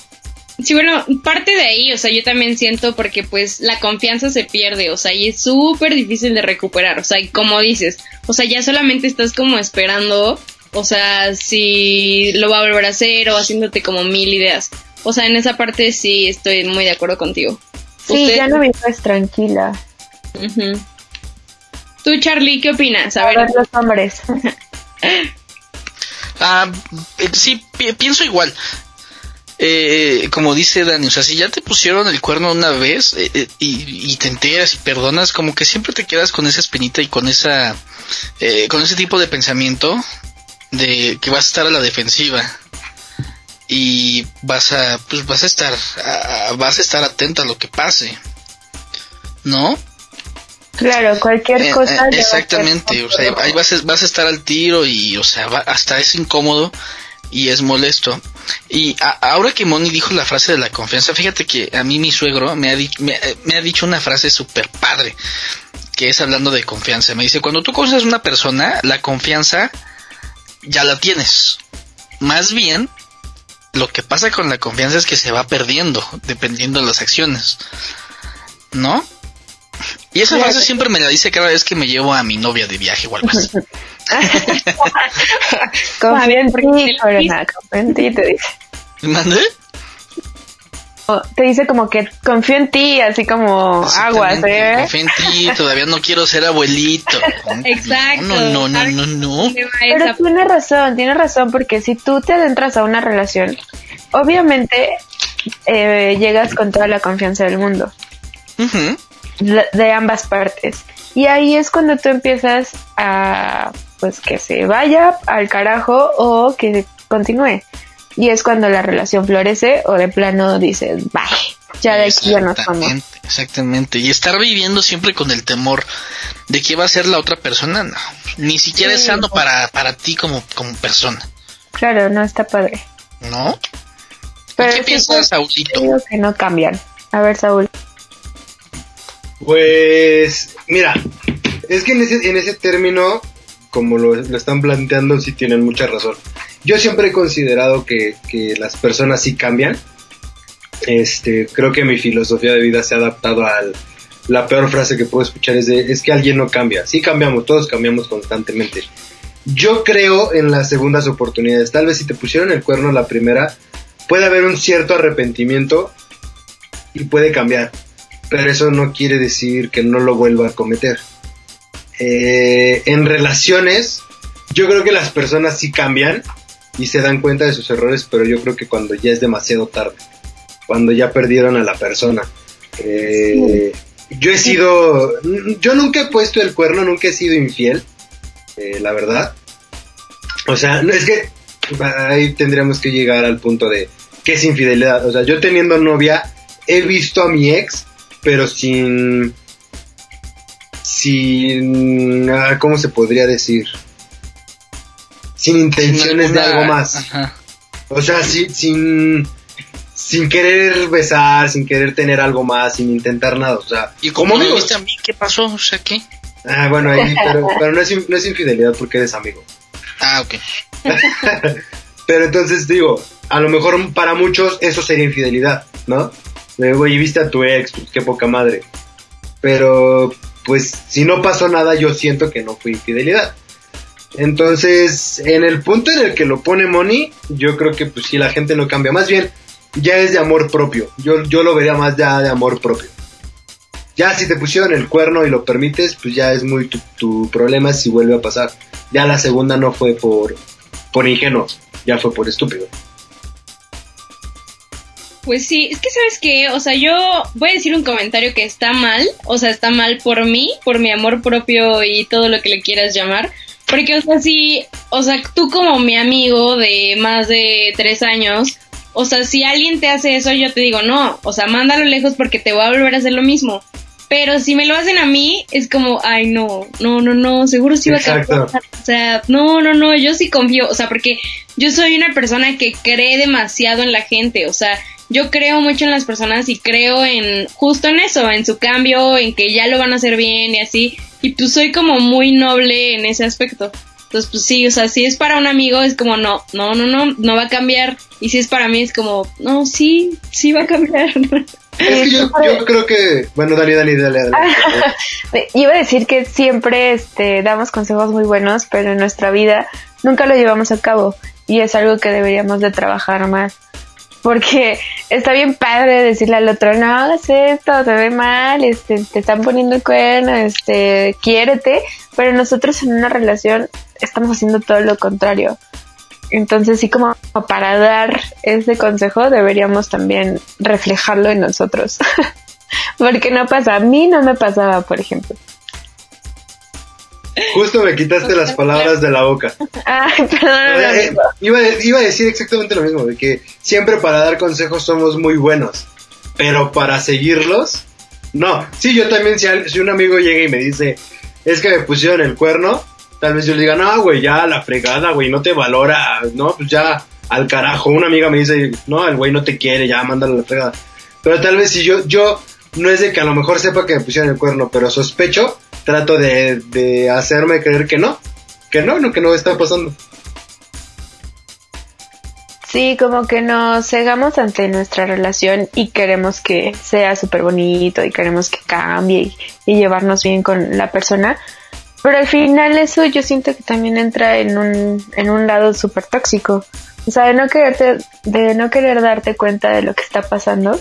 Sí, bueno, parte de ahí, o sea, yo también siento porque pues la confianza se pierde, o sea, y es súper difícil de recuperar, o sea, y como dices, o sea, ya solamente estás como esperando, o sea, si lo va a volver a hacer o haciéndote como mil ideas. O sea, en esa parte sí estoy muy de acuerdo contigo. Sí, ya no vives tranquila. Tú, Charlie, ¿qué opinas? A, ver, los hombres. ah, eh, sí, pienso igual. Eh, como dice Dani, o sea, si ya te pusieron el cuerno una vez eh, eh, y, te enteras y perdonas, como que siempre te quedas con esa espinita y con esa, con ese tipo de pensamiento de que vas a estar a la defensiva y vas a, pues vas a estar, vas a estar atento a lo que pase, ¿no? Claro, cualquier cosa. exactamente, o sea, ahí vas a, vas a estar al tiro y, o sea, hasta es incómodo y es molesto. Y ahora que Moni dijo la frase de la confianza, fíjate que a mí mi suegro me ha, me, ha dicho una frase súper padre, que es hablando de confianza. Me dice, cuando tú conoces a una persona, la confianza ya la tienes. Más bien, lo que pasa con la confianza es que se va perdiendo, dependiendo de las acciones. ¿No? Y esa frase siempre me la dice cada vez que me llevo a mi novia de viaje o algo así. confía en ti, Corona, confía en ti, te dice. ¿Mande? te dice como que confío en ti, así como aguas, ¿eh? Confío en ti, todavía no quiero ser abuelito. Exacto. No, no, no, no, no. Pero tiene razón, tiene razón, porque si tú te adentras a una relación, obviamente eh, llegas con toda la confianza del mundo. de ambas partes. Y ahí es cuando tú empiezas a pues que se vaya al carajo o que continúe. Y es cuando la relación florece o de plano dices, bye, ya de aquí ya no somos. Exactamente, y estar viviendo siempre con el temor de que va a ser la otra persona, no, ni siquiera es sano para, para ti como, como persona. Claro, no está padre. ¿No? Pero ¿Qué piensas, Saúlito? que no cambian. A ver, Saúl. Pues, mira, es que en ese, en ese término como lo, están planteando, sí tienen mucha razón. Yo siempre he considerado que, las personas sí cambian. Este, creo que mi filosofía de vida se ha adaptado a la peor frase que puedo escuchar es de, es que alguien no cambia. Sí cambiamos, todos cambiamos constantemente. Yo creo en las segundas oportunidades. Tal vez si te pusieron el cuerno la primera, puede haber un cierto arrepentimiento y puede cambiar. Pero eso no quiere decir que no lo vuelva a cometer. Eh, en relaciones, yo creo que las personas sí cambian y se dan cuenta de sus errores, pero yo creo que cuando ya es demasiado tarde, cuando ya perdieron a la persona. Eh, yo he sido, yo nunca he puesto el cuerno, nunca he sido infiel, eh, la verdad. O sea, es que ahí tendríamos que llegar al punto de qué es infidelidad. O sea, yo teniendo novia, he visto a mi ex, pero sin sin, ah, ¿cómo se podría decir? Sin intenciones de algo más. O sea, sin, sin querer besar, sin querer tener algo más, sin intentar nada. O sea, ¿y cómo me viste a mí? ¿Qué pasó? O sea, ¿qué? Ah, bueno, ahí, pero, pero no, es, no es infidelidad porque eres amigo. Ah, ok. pero entonces digo, a lo mejor para muchos eso sería infidelidad, ¿no? Oye, viste a tu ex, pues, qué poca madre. Pero pues si no pasó nada, yo siento que no fue infidelidad. Entonces, en el punto en el que lo pone Moni, yo creo que pues si la gente no cambia, más bien ya es de amor propio. Yo, yo lo vería más ya de amor propio. Ya si te pusieron el cuerno y lo permites, pues ya es muy tu, problema si vuelve a pasar. Ya la segunda no fue por, por ingenuo, ya fue por estúpido. Pues sí, es que sabes que, o sea, yo voy a decir un comentario que está mal, o sea, está mal por mí, por mi amor propio y todo lo que le quieras llamar, porque, o sea, sí, o sea, tú como mi amigo de más de tres años, o sea, si alguien te hace eso, yo te digo, no, o sea, mándalo lejos porque te va a volver a hacer lo mismo. Pero si me lo hacen a mí, es como, ay, no, no, no, no, seguro sí va a cambiar. O sea, no, no, no, yo sí confío, o sea, porque yo soy una persona que cree demasiado en la gente, o sea, yo creo mucho en las personas y creo en justo en eso, en su cambio, en que ya lo van a hacer bien y así. Y pues soy como muy noble en ese aspecto. Entonces, pues sí, o sea, si es para un amigo es como, no, no, no, no, no va a cambiar. Y si es para mí es como, no, sí, sí va a cambiar. Es que yo, creo que, bueno, dale, dale, dale. dale, Iba a decir que siempre este, damos consejos muy buenos, pero en nuestra vida nunca lo llevamos a cabo y es algo que deberíamos de trabajar más. Porque está bien padre decirle al otro, no hagas esto, te ve mal, este, te están poniendo el cuerno, este, quiérete, pero nosotros en una relación estamos haciendo todo lo contrario. Entonces, sí, como para dar ese consejo, deberíamos también reflejarlo en nosotros. Porque no pasa, a mí no me pasaba, por ejemplo. Justo me quitaste las palabras de la boca. Ay, perdón. Eh, iba, iba, a decir exactamente lo mismo, de que siempre para dar consejos somos muy buenos, pero para seguirlos, no. Sí, yo también, si, si un amigo llega y me dice, es que me pusieron el cuerno, Tal vez yo le diga, no, güey, ya la fregada, güey, no te valora, no, pues ya al carajo. Una amiga me dice, no, el güey no te quiere, ya mándalo a la fregada. Pero tal vez si yo, yo, no es de que a lo mejor sepa que me pusieron el cuerno, pero sospecho, trato de, de hacerme creer que no, que no, no, que no está pasando. Sí, como que nos cegamos ante nuestra relación y queremos que sea súper bonito y queremos que cambie y, llevarnos bien con la persona, pero al final eso yo siento que también entra en un, en un lado súper tóxico. O sea, de no, quererte, de no querer darte cuenta de lo que está pasando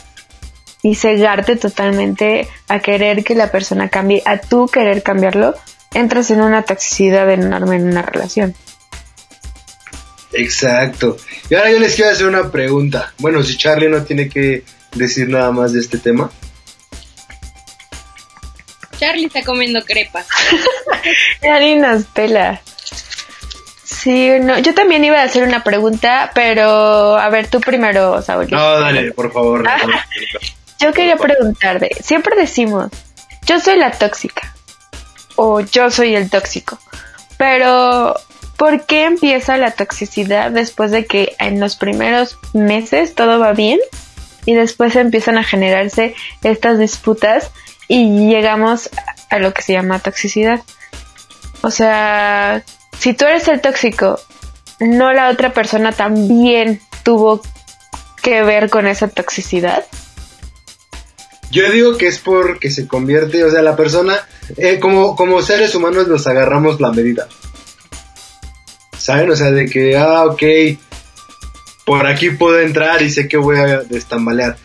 y cegarte totalmente a querer que la persona cambie, a tú querer cambiarlo, entras en una toxicidad enorme en una relación. Exacto. Y ahora yo les quiero hacer una pregunta. Bueno, si Charlie no tiene que decir nada más de este tema. Charlie está comiendo crepas. Charlie nos pela. Sí, no, yo también iba a hacer una pregunta, pero a ver, tú primero, Saúl. No, dale, por favor. Yo quería preguntarte, siempre decimos, yo soy la tóxica o yo soy el tóxico, pero ¿por qué empieza la toxicidad después de que en los primeros meses todo va bien y después empiezan a generarse estas disputas y llegamos a lo que se llama toxicidad. O sea, si tú eres el tóxico, no la otra persona también tuvo que ver con esa toxicidad. Yo digo que es porque se convierte, o sea, la persona, eh, como, como seres humanos nos agarramos la medida. ¿Saben? O sea, de que, ah, ok, por aquí puedo entrar y sé que voy a destambalear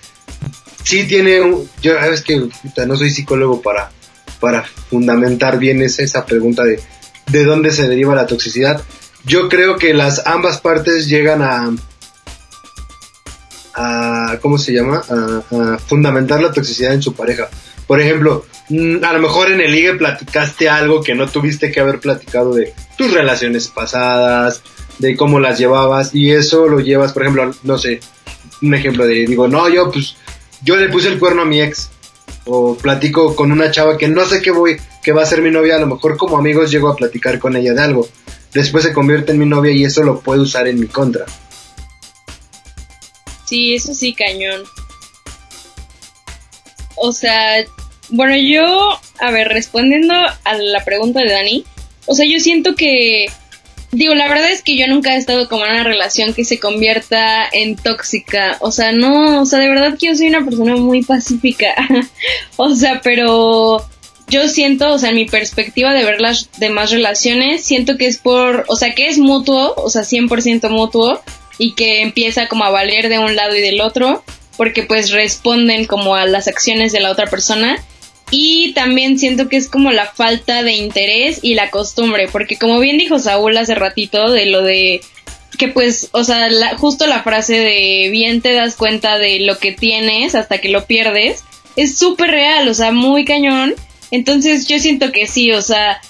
sí tiene, un, yo es que no soy psicólogo para, para fundamentar bien esa, esa pregunta de de dónde se deriva la toxicidad. Yo creo que las ambas partes llegan a, a ¿cómo se llama? A, fundamentar la toxicidad en su pareja. Por ejemplo, mm, a lo mejor en el ligue platicaste algo que no tuviste que haber platicado de tus relaciones pasadas, de cómo las llevabas y eso lo llevas, por ejemplo, no sé, un ejemplo de digo, no, yo pues yo le puse el cuerno a mi ex o platico con una chava que no sé qué voy, que va a ser mi novia, a lo mejor como amigos llego a platicar con ella de algo. Después se convierte en mi novia y eso lo puede usar en mi contra. Sí, eso sí, cañón. O sea, bueno, yo, a ver, respondiendo a la pregunta de Dani, o sea, yo siento que Digo, la verdad es que yo nunca he estado como en una relación que se convierta en tóxica. O sea, no, o sea, de verdad que yo soy una persona muy pacífica. o sea, pero yo siento, o sea, en mi perspectiva de ver las demás relaciones, siento que es por, o sea, que es mutuo, o sea, 100% mutuo, y que empieza como a valer de un lado y del otro, porque pues responden como a las acciones de la otra persona y también siento que es como la falta de interés y la costumbre, porque como bien dijo Saúl hace ratito de lo de que pues, o sea, justo la frase de bien te das cuenta de lo que tienes hasta que lo pierdes, es súper real, o sea, muy cañón. Entonces yo siento que sí, o sea,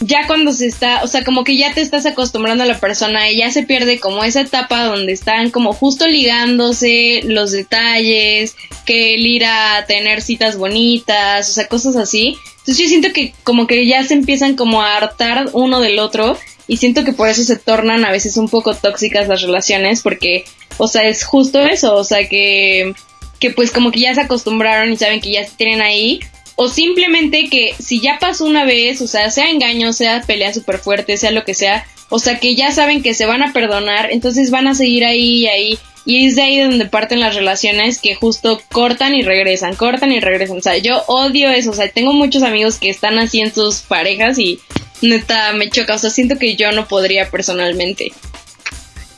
ya cuando se está, o sea, como que ya te estás acostumbrando a la persona y ya se pierde como esa etapa donde están como justo ligándose los detalles, que el ir a tener citas bonitas, o sea, cosas así. Entonces yo siento que como que ya se empiezan como a hartar uno del otro y siento que por eso se tornan a veces un poco tóxicas las relaciones porque, o sea, es justo eso, o sea, que, que pues como que ya se acostumbraron y saben que ya se tienen ahí o simplemente que si ya pasó una vez, o sea, sea engaño, sea pelea súper fuerte, sea lo que sea, o sea, que ya saben que se van a perdonar, entonces van a seguir ahí y ahí. Y es de ahí donde parten las relaciones que justo cortan y regresan, cortan y regresan. O sea, yo odio eso. O sea, tengo muchos amigos que están así en sus parejas y neta me choca. O sea, siento que yo no podría personalmente.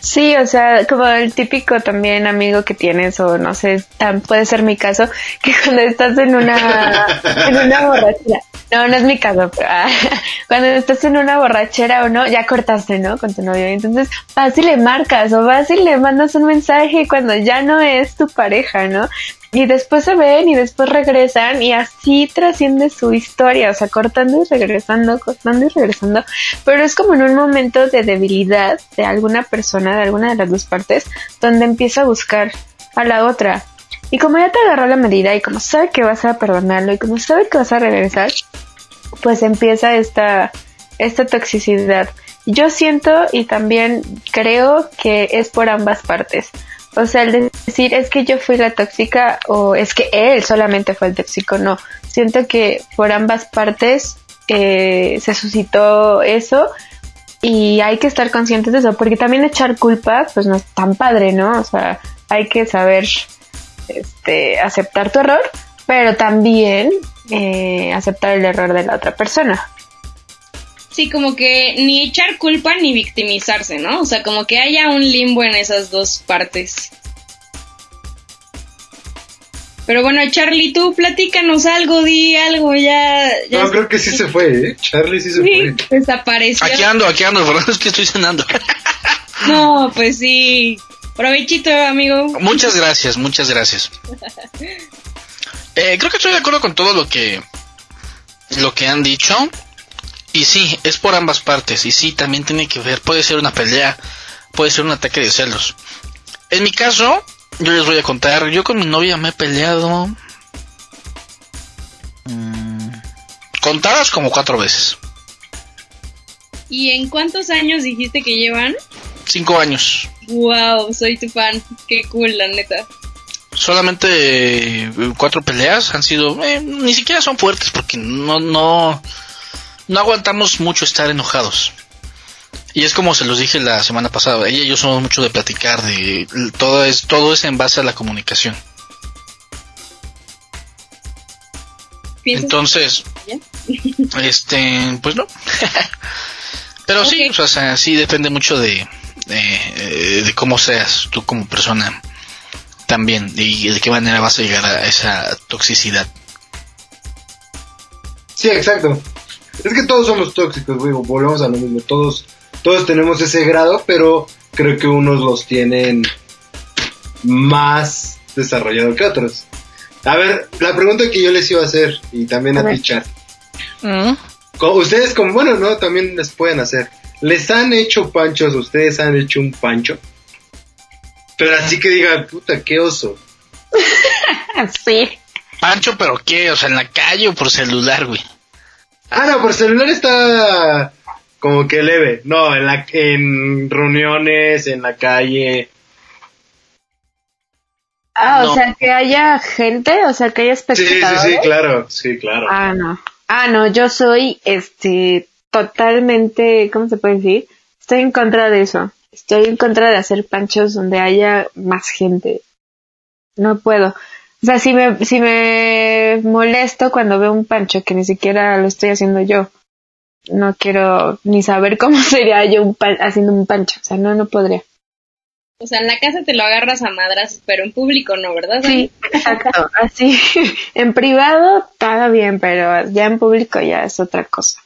Sí, o sea, como el típico también amigo que tienes, o no sé, puede ser mi caso, que cuando estás en una, en una borrachera, no, no es mi caso, pero ah, cuando estás en una borrachera o no, ya cortaste, ¿no? Con tu novio, entonces vas y le marcas, o vas y le mandas un mensaje cuando ya no es tu pareja, ¿no? Y después se ven y después regresan y así trasciende su historia, o sea, cortando y regresando, cortando y regresando, pero es como en un momento de debilidad de alguna persona, de alguna de las dos partes, donde empieza a buscar a la otra. Y como ya te agarró la medida y como sabe que vas a perdonarlo y como sabe que vas a regresar, pues empieza esta, esta toxicidad. Yo siento y también creo que es por ambas partes. O sea, el decir es que yo fui la tóxica o es que él solamente fue el tóxico, no. Siento que por ambas partes eh, se suscitó eso y hay que estar conscientes de eso, porque también echar culpa, pues no es tan padre, ¿no? O sea, hay que saber este, aceptar tu error, pero también eh, aceptar el error de la otra persona. Sí, como que ni echar culpa ni victimizarse, ¿no? O sea, como que haya un limbo en esas dos partes. Pero bueno, Charlie, tú platícanos algo, di algo, ya. no, creo que sí se fue, ¿eh? Charlie sí se fue. Desapareció. Aquí ando, aquí ando, verdad es que estoy cenando. no, pues sí. Provechito, amigo. Muchas gracias, muchas gracias. Eh, creo que estoy de acuerdo con todo lo que lo que han dicho. Y sí, es por ambas partes. Y sí, también tiene que ver. Puede ser una pelea, puede ser un ataque de celos. En mi caso, yo les voy a contar. Yo con mi novia me he peleado. Mmm, contadas como cuatro veces. ¿Y en cuántos años dijiste que llevan? Cinco años. Wow, soy tu fan. Qué cool, la neta. Solamente eh, cuatro peleas han sido. Eh, ni siquiera son fuertes porque no, no no aguantamos mucho estar enojados. Y es como se los dije la semana pasada, ella y yo somos mucho de platicar, de todo es, todo es en base a la comunicación. Entonces, este, pues no. Pero sí, o sea, sí depende mucho de, de, de, cómo seas tú como persona también y de qué manera vas a llegar a esa toxicidad. Sí, exacto. Es que todos somos tóxicos, güey, volvemos a lo mismo. Todos, todos tenemos ese grado, pero creo que unos los tienen más desarrollado que otros. A ver, la pregunta que yo les iba a hacer, y también a, ti, mm. Ustedes, como, bueno, no, también les pueden hacer. ¿Les han hecho panchos? ¿Ustedes han hecho un pancho? Pero así que diga, puta, qué oso. sí. Pancho, pero qué, o sea, en la calle o por celular, güey. Ah, no, por celular está como que leve. No, en, la, en reuniones, en la calle. Ah, o sea, que haya gente, o sea, que haya espectadores. Sí, sí, sí, claro, sí, claro. Ah, no. Ah, no, yo soy, este, totalmente, ¿cómo se puede decir? Estoy en contra de eso. Estoy en contra de hacer panchos donde haya más gente. No puedo. O sea, si me, si me molesto cuando veo un pancho que ni siquiera lo estoy haciendo yo, no quiero ni saber cómo sería yo un haciendo un pancho. O sea, no, no podría. O sea, en la casa te lo agarras a madras, pero en público no, ¿verdad? Sí, exacto. Así, en privado está bien, pero ya en público ya es otra cosa.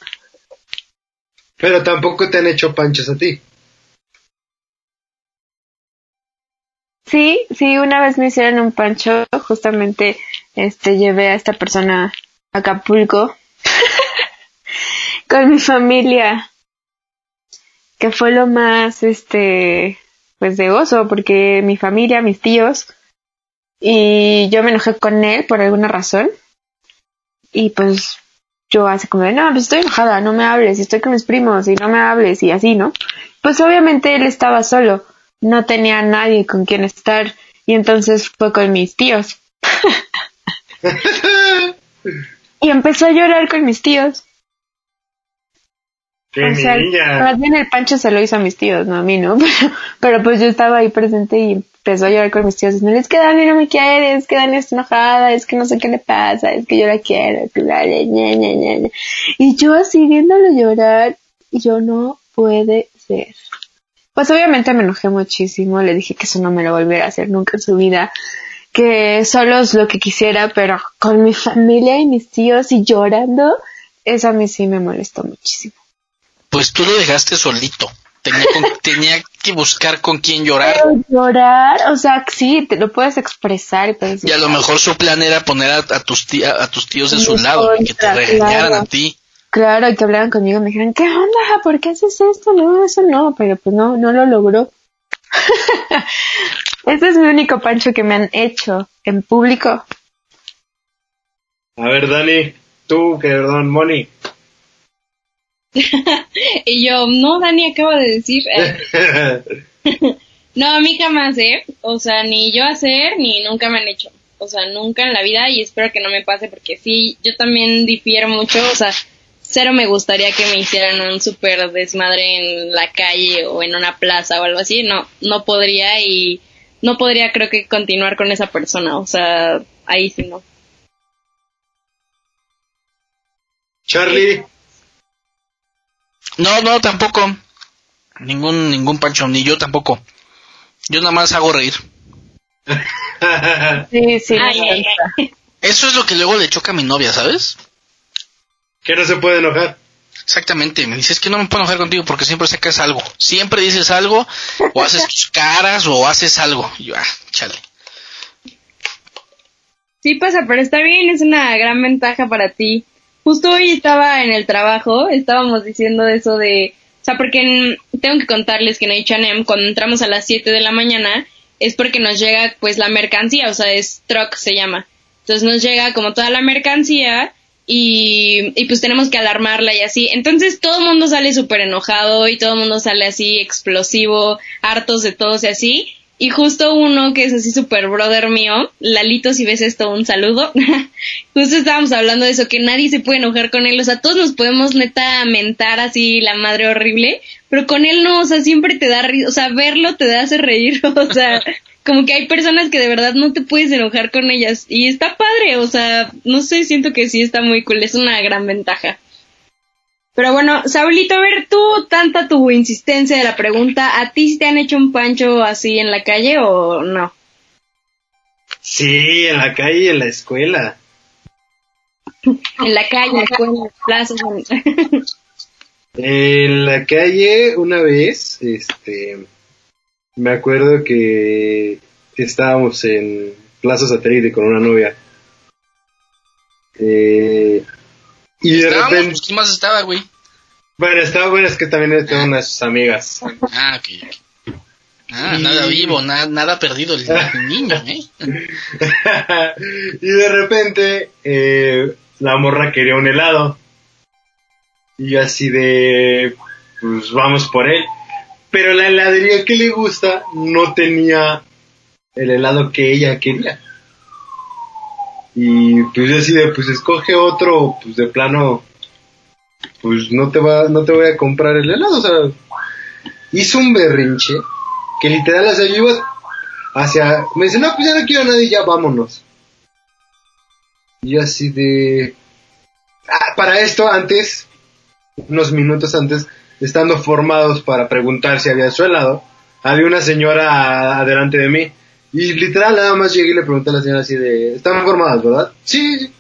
Pero tampoco te han hecho panchos a ti. Sí, sí, una vez me hicieron un pancho, justamente este llevé a esta persona a Acapulco Con mi familia. Que fue lo más, este, pues de gozo, porque mi familia, mis tíos, y yo me enojé con él por alguna razón. Y pues yo así como, no, pues estoy enojada, no me hables, estoy con mis primos y no me hables y así, ¿no? Pues obviamente él estaba solo, no tenía nadie con quien estar y entonces fue con mis tíos. y empezó a llorar con mis tíos. o sea, más bien el pancho se lo hizo a mis tíos, no a mí, ¿no? Pero, pues yo estaba ahí presente y empezó a llorar con mis tíos diciendo, es que Dani no me quiere, es que Dani está enojada, es que no sé qué le pasa, es que yo la quiero, y yo así viéndolo llorar, yo no puede ser. Pues obviamente me enojé muchísimo, le dije que eso no me lo volviera a hacer nunca en su vida, que solo es lo que quisiera, pero con mi familia y mis tíos y llorando, eso a mí sí me molestó muchísimo. Pues tú lo dejaste solito. Tenía, tenía que buscar con quién llorar. llorar, o sea, sí, te lo puedes expresar. Y, a lo mejor su plan era poner a, tus, a tus tíos de su lado y que te regañaran a ti. Claro, que hablaran conmigo me dijeran, ¿qué onda? ¿Por qué haces esto? No, eso no, pero pues no, no lo logró. Este es mi único pancho que me han hecho en público. A ver, Dani, tú, que perdón, Moni. y yo, no, Dani acaba de decir. no, a mí jamás, ¿eh? O sea, ni yo hacer, ni nunca me han hecho. O sea, nunca en la vida y espero que no me pase porque sí, yo también difiero mucho. O sea, cero me gustaría que me hicieran un súper desmadre en la calle o en una plaza o algo así. No, no podría y no podría creo que continuar con esa persona, o sea, ahí sí no. Charlie. No, no, tampoco. Ningún, ningún pancho, ni yo tampoco. Yo nada más hago reír. sí, sí. Eso es lo que luego le choca a mi novia, ¿sabes? Que no se puede enojar. Exactamente, me dices que no me puedo enojar contigo porque siempre sacas algo. Siempre dices algo, o haces tus caras, o haces algo. Y yo, ah, chale. Sí pasa, pero está bien, es una gran ventaja para ti. Justo hoy estaba en el trabajo, estábamos diciendo eso de, o sea, porque tengo que contarles que en H&M cuando entramos a las 7 de la mañana es porque nos llega pues la mercancía, o sea, es truck se llama. Entonces nos llega como toda la mercancía y, y, pues tenemos que alarmarla y así. Entonces todo el mundo sale súper enojado y todo el mundo sale así explosivo, hartos de todos y así. Y justo uno que es así súper brother mío, Lalito, si ves esto, un saludo. justo estábamos hablando de eso, que nadie se puede enojar con él. O sea, todos nos podemos neta mentar así la madre horrible, pero con él no, o sea, siempre te da, o sea, verlo te hace reír. o sea, como que hay personas que de verdad no te puedes enojar con ellas y está padre, o sea, no sé, siento que sí está muy cool, es una gran ventaja. Pero bueno, Saulito, a ver, tú, tanta tu insistencia de la pregunta, ¿a ti te han hecho un pancho así en la calle o no? Sí, en la calle y en la escuela. en la calle, en la escuela, plazas. en la calle, una vez, este me acuerdo que estábamos en Plaza Satélite con una novia. Eh, y de repente. Pues, ¿Quién más estaba, güey? Bueno, estaba bueno, es que también tengo unas sus amigas. Ah, ok. Ah, nada vivo, nada, nada perdido el, niño, ¿eh? y de repente, eh, la morra quería un helado. Y así de, pues vamos por él. Pero la heladería que le gusta no tenía el helado que ella quería. Y pues yo así de, pues escoge otro, pues de plano, pues no te va, no te voy a comprar el helado, o hizo un berrinche que literal iba hacia, me dice, no, pues ya no quiero a nadie, ya vámonos. Y así de, ah, para esto antes, unos minutos antes, estando formados para preguntar si había su helado, había una señora adelante de mí. Y literal nada más llegué y le pregunté a la señora así de, ¿están formadas, verdad? Sí.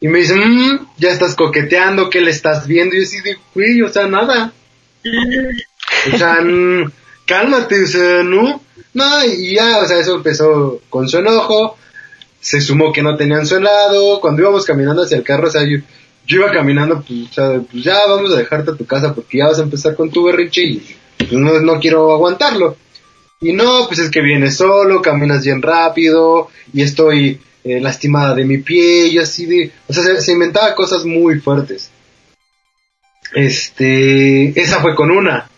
Y me dice, mmm, ya estás coqueteando, ¿qué le estás viendo? Y yo así de, güey, o sea, nada. o sea, cálmate, o sea, no. No, y ya, o sea, eso empezó con su enojo. Se sumó que no tenían su helado. Cuando íbamos caminando hacia el carro, o sea, yo, yo iba caminando, pues, pues ya vamos a dejarte a tu casa porque ya vas a empezar con tu berrinche y pues no, no quiero aguantarlo. Y no, pues es que vienes solo, caminas bien rápido y estoy eh, lastimada de mi pie y así de... O sea, se, inventaba cosas muy fuertes. Este... Esa fue con una.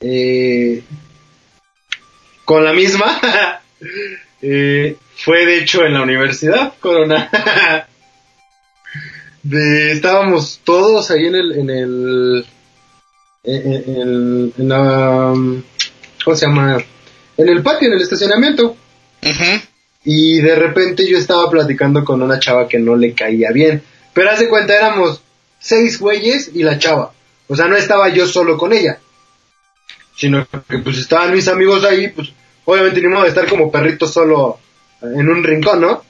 Eh, con la misma. eh, fue de hecho en la universidad, Corona. de, estábamos todos ahí en el, en el, en, en, la, ¿cómo se llama? En el patio, en el estacionamiento. Y de repente yo estaba platicando con una chava que no le caía bien. Pero hace cuenta, éramos seis güeyes y la chava. O sea, no estaba yo solo con ella. Sino que pues estaban mis amigos ahí, pues obviamente ni modo de estar como perrito solo en un rincón, ¿no?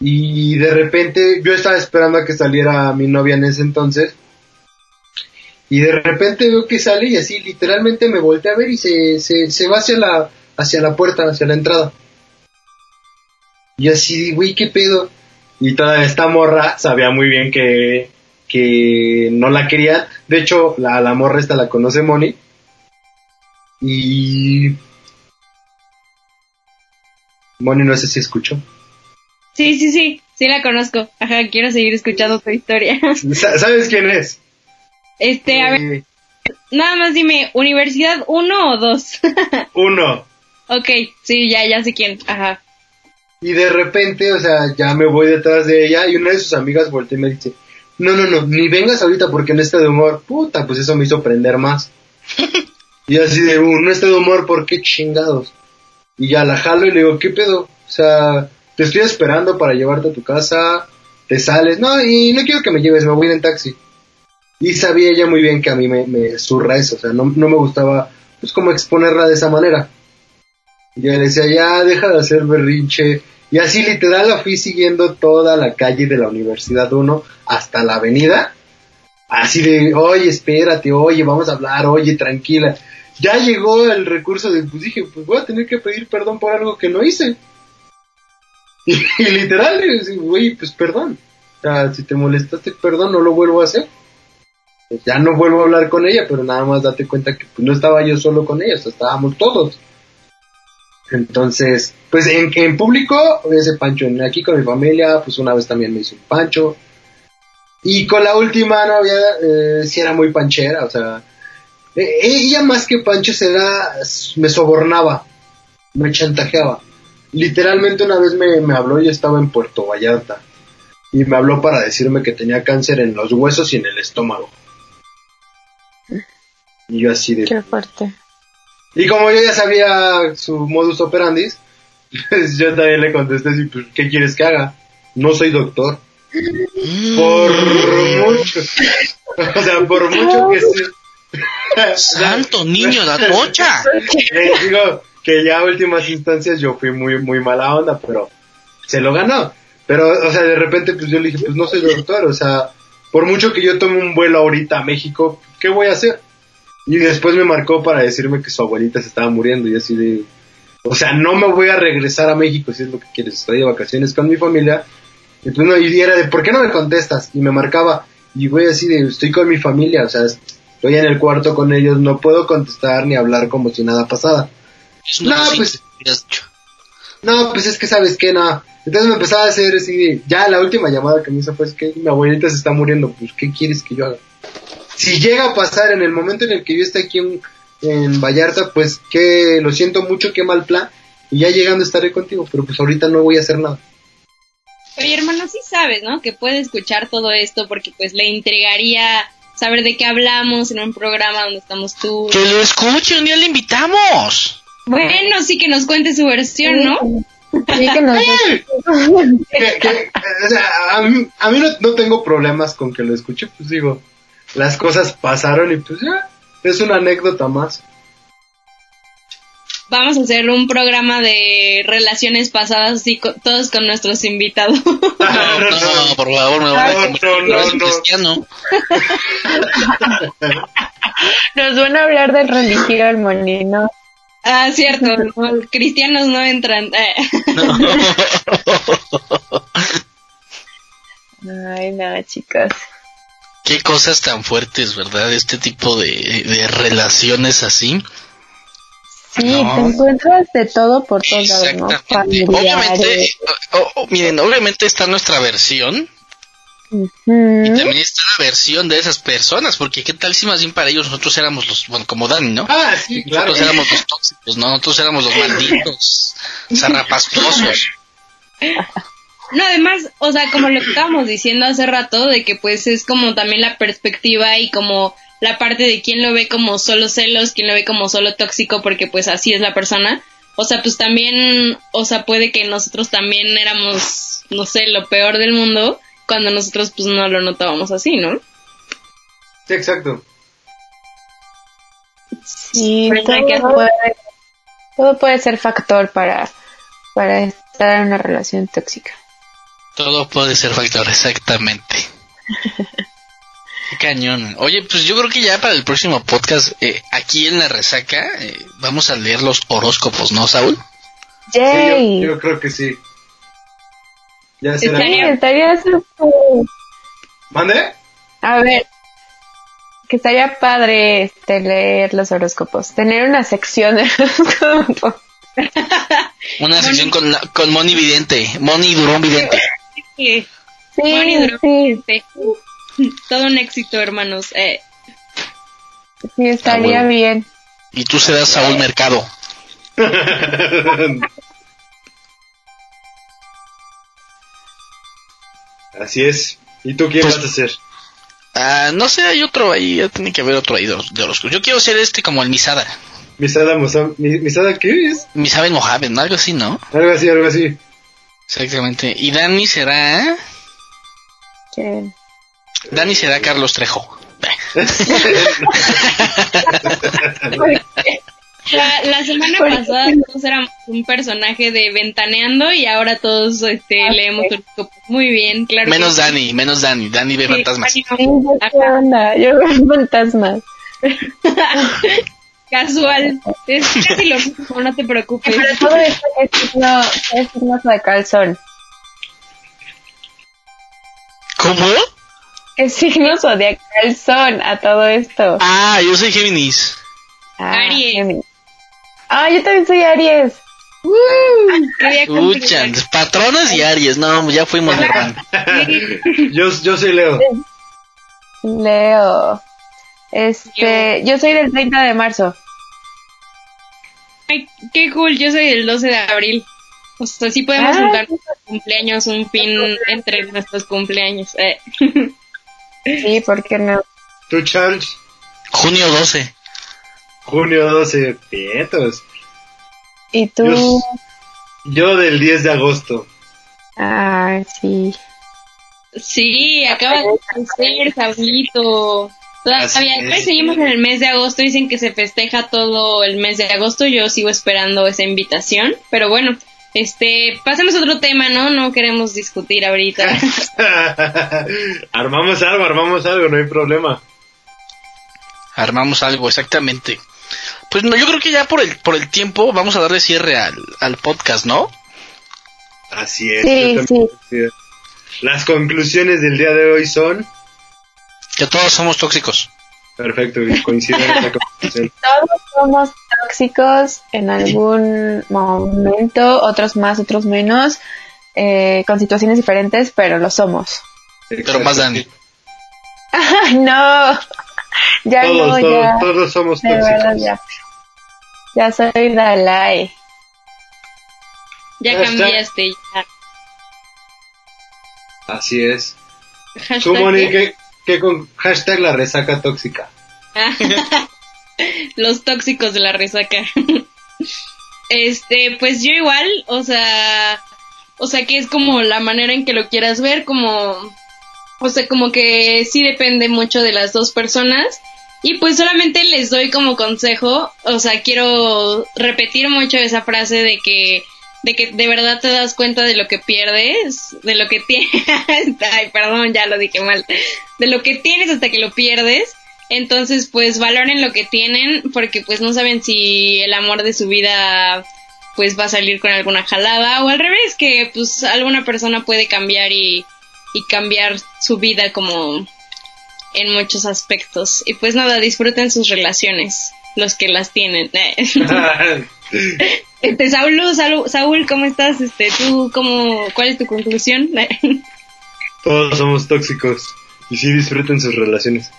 Y de repente yo estaba esperando a que saliera mi novia en ese entonces. Y de repente veo que sale y así literalmente me volteé a ver y se, se, se va hacia la, hacia la puerta, hacia la entrada. Y así, güey, ¿qué pedo? Y toda esta morra sabía muy bien que, que no la quería. De hecho, la, la morra esta la conoce Moni. Y Moni, no sé si escucho. Sí, sí, sí, sí la conozco. Ajá, quiero seguir escuchando tu historia. ¿Sabes quién es? Este, a ver, eh. nada más dime, ¿Universidad 1 o 2? 1. ok, sí, ya, ya sé quién, ajá. Y de repente, o sea, ya me voy detrás de ella y una de sus amigas voltea y me dice, no, no, no, ni vengas ahorita porque en este de humor, puta, pues eso me hizo prender más. y así de, uh, no este de humor, ¿por qué chingados? Y ya la jalo y le digo, ¿qué pedo? O sea, te estoy esperando para llevarte a tu casa, te sales, no, y no quiero que me lleves, me voy en taxi. Y sabía ella muy bien que a mí me, me surra eso, o sea, no, no me gustaba, pues, como exponerla de esa manera. Yo le decía, ya, deja de hacer berrinche. Y así literal la fui siguiendo toda la calle de la Universidad 1 hasta la avenida. Así de, oye, espérate, oye, vamos a hablar, oye, tranquila ya llegó el recurso de, pues dije, pues voy a tener que pedir perdón por algo que no hice. Y, literal, güey, pues perdón. O sea, si te molestaste, perdón, no lo vuelvo a hacer. Pues ya no vuelvo a hablar con ella, pero nada más date cuenta que pues, no estaba yo solo con ella, estábamos todos. Entonces, pues en, en público, ese pancho, aquí con mi familia, pues una vez también me hizo un pancho. Y con la última novia, eh, sí era muy panchera, o sea, eh, ella más que Pancho se da, me sobornaba, me chantajeaba. Literalmente una vez me, me habló, yo estaba en Puerto Vallarta, y me habló para decirme que tenía cáncer en los huesos y en el estómago. Y yo así de... Qué fuerte. Y como yo ya sabía su modus operandi, pues yo también le contesté, pues, ¿qué quieres que haga? No soy doctor. Por mucho, o sea, por mucho que sea, Santo niño, la mocha. Eh, digo que ya a últimas instancias yo fui muy, muy mala onda, pero se lo ganó. Pero, o sea, de repente, pues yo le dije, pues no soy doctor, o sea, por mucho que yo tome un vuelo ahorita a México, ¿qué voy a hacer? Y después me marcó para decirme que su abuelita se estaba muriendo y así de, o sea, no me voy a regresar a México si es lo que quieres, estoy de vacaciones con mi familia. Y pues no, era de, ¿por qué no me contestas? Y me marcaba, y voy así de, estoy con mi familia, o sea, estoy en el cuarto con ellos, no puedo contestar ni hablar como si nada pasara. No, pues. No, pues es que sabes que no. Entonces me empezaba a hacer así, ya la última llamada que me hizo fue que mi abuelita se está muriendo, pues ¿qué quieres que yo haga? Si llega a pasar en el momento en el que yo esté aquí en, en Vallarta, pues que lo siento mucho, qué mal plan, y ya llegando estaré contigo, pero pues ahorita no voy a hacer nada. Oye, hermano, sí sabes, ¿no? Que puede escuchar todo esto porque pues le entregaría saber de qué hablamos en un programa donde estamos tú. Que lo escuche, un día le invitamos. Bueno, sí que nos cuente su versión, ¿no? Sí, que nos... a mí, a mí no, tengo problemas con que lo escuche, pues digo, las cosas pasaron y pues ya, es una anécdota más vamos a hacer un programa de relaciones pasadas así todos con nuestros invitados. No, no, por favor, me voy a no, no, no, cristiano. Nos van a hablar de religión, Monino. Ah, cierto, cristianos no entran. Ay, no, chicas. Qué cosas tan fuertes, ¿verdad? Este tipo de, relaciones así. Sí, te encuentras de todo por todos lados, ¿no? Obviamente, miren, obviamente está nuestra versión. Y también está la versión de esas personas, porque qué tal si más bien para ellos nosotros éramos los, bueno, como Dani, ¿no? Ah, sí, claro. Nosotros éramos los tóxicos, ¿no? Nosotros éramos los malditos, zarrapastosos. No, además, o sea, como lo que estábamos diciendo hace rato, de que pues es como también la perspectiva y como la parte de quién lo ve como solo celos, quién lo ve como solo tóxico, porque pues así es la persona. O sea, pues también, o sea, puede que nosotros también éramos, no sé, lo peor del mundo, cuando nosotros pues no lo notábamos así, ¿no? Sí, exacto. Sí, todo puede, todo puede ser factor para, para estar en una relación tóxica. Todo puede ser factor, exactamente. Cañón. Oye, pues yo creo que ya para el próximo podcast, eh, aquí en la resaca, eh, vamos a leer los horóscopos, ¿no, Saúl? Sí, yo, creo que sí. Ya será. Sí, estaría ¿Mande? A ver, que estaría padre este, leer los horóscopos. Tener una sección de horóscopos. una sección con, con Moni Vidente. Moni Durón Vidente. Sí, sí, Todo un éxito, hermanos. Eh. Sí, estaría bien. Y tú serás Saúl Mercado. Así es. ¿Y tú quién pues, vas a ser? Ah, no sé, hay otro ahí, ya tiene que haber otro ahí de, los Yo quiero ser este como el Misada. Misada, Misada, ¿qué es? Misada Mohamed, ¿no? Algo así, ¿no? Algo así, algo así. Exactamente. ¿Y Dani será? ¿Quién? Dani será Carlos Trejo. La, semana pasada todos éramos un personaje de Ventaneando y ahora todos este, ah, leemos muy bien, claro. Menos Dani, menos Dani. Dani ve fantasmas. ¿Qué onda? Yo veo fantasmas. Casual. Es casi lo mismo, no te preocupes. Pero todo esto es signo, es signo de calzón. ¿Cómo? Es signo zodiacal son a todo esto. Ah, yo soy Géminis. Ah, Aries. Ah, yo también soy Aries. Uh, patrones y Aries, no, ya fuimos yo, yo soy Leo. Leo. Este, yo soy del 30 de marzo. Ay, qué cool, yo soy del 12 de abril. O sea, sí podemos ah, juntar cumpleaños, un fin entre nuestros cumpleaños. Eh. Sí, ¿por qué no? ¿Tú, Charles? Junio 12. Junio 12, pietos. ¿Y tú? Yo, del 10 de agosto. Ah, sí. Sí, acaba de ser, Saulito. Todavía seguimos en el mes de agosto, dicen que se festeja todo el mes de agosto, yo sigo esperando esa invitación, pero bueno, este, pasemos a otro tema, ¿no? No queremos discutir ahorita. armamos algo, armamos algo, no hay problema. Armamos algo, exactamente. Pues no, yo creo que ya por el, por el tiempo vamos a darle cierre al, al podcast, ¿no? Así es. Sí, sí. Las conclusiones del día de hoy son que todos somos tóxicos. Perfecto, coincide en la Todos somos tóxicos en algún momento, otros más, otros menos, eh, con situaciones diferentes, pero lo somos. Pero más Dani. no, ya todos, no, ya. Todos somos tóxicos. ya. ya soy Dalai. Ya cambiaste, ya. Así es. ¿Tú, Monique, con hashtag la resaca tóxica. Los tóxicos de la resaca. este, pues yo igual, o sea, o sea que es como la manera en que lo quieras ver, como, o sea, como que sí depende mucho de las dos personas. Y pues solamente les doy como consejo, o sea, quiero repetir mucho esa frase de que de que de verdad te das cuenta de lo que pierdes, de lo que tienes, ay, perdón, ya lo dije mal, de lo que tienes hasta que lo pierdes. Entonces, pues valoren lo que tienen porque pues no saben si el amor de su vida pues va a salir con alguna jalada o al revés, que pues alguna persona puede cambiar y, y cambiar su vida como en muchos aspectos. Y pues nada, disfruten sus relaciones, los que las tienen. este, Saúl, Saúl, ¿cómo estás? Este, tú, cómo, ¿cuál es tu conclusión? Todos somos tóxicos y sí disfruten sus relaciones.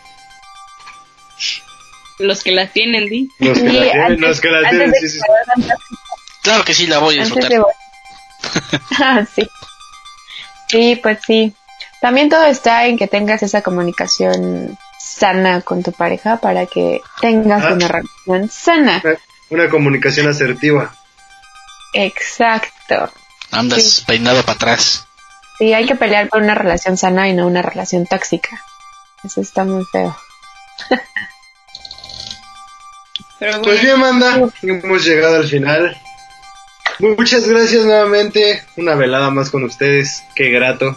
Los que las tienen, Di. Los que, las tienen, los que las tienen, sí, sí. Claro que sí, la voy a disfrutar. ah, sí. Sí, pues sí. También todo está en que tengas esa comunicación sana con tu pareja para que tengas ah. una relación sana. Una, comunicación asertiva. Exacto. Andas peinado para atrás. Sí, hay que pelear por una relación sana y no una relación tóxica. Eso está muy feo. Pues bien, Manda, hemos llegado al final. Muchas gracias nuevamente. Una velada más con ustedes. Qué grato.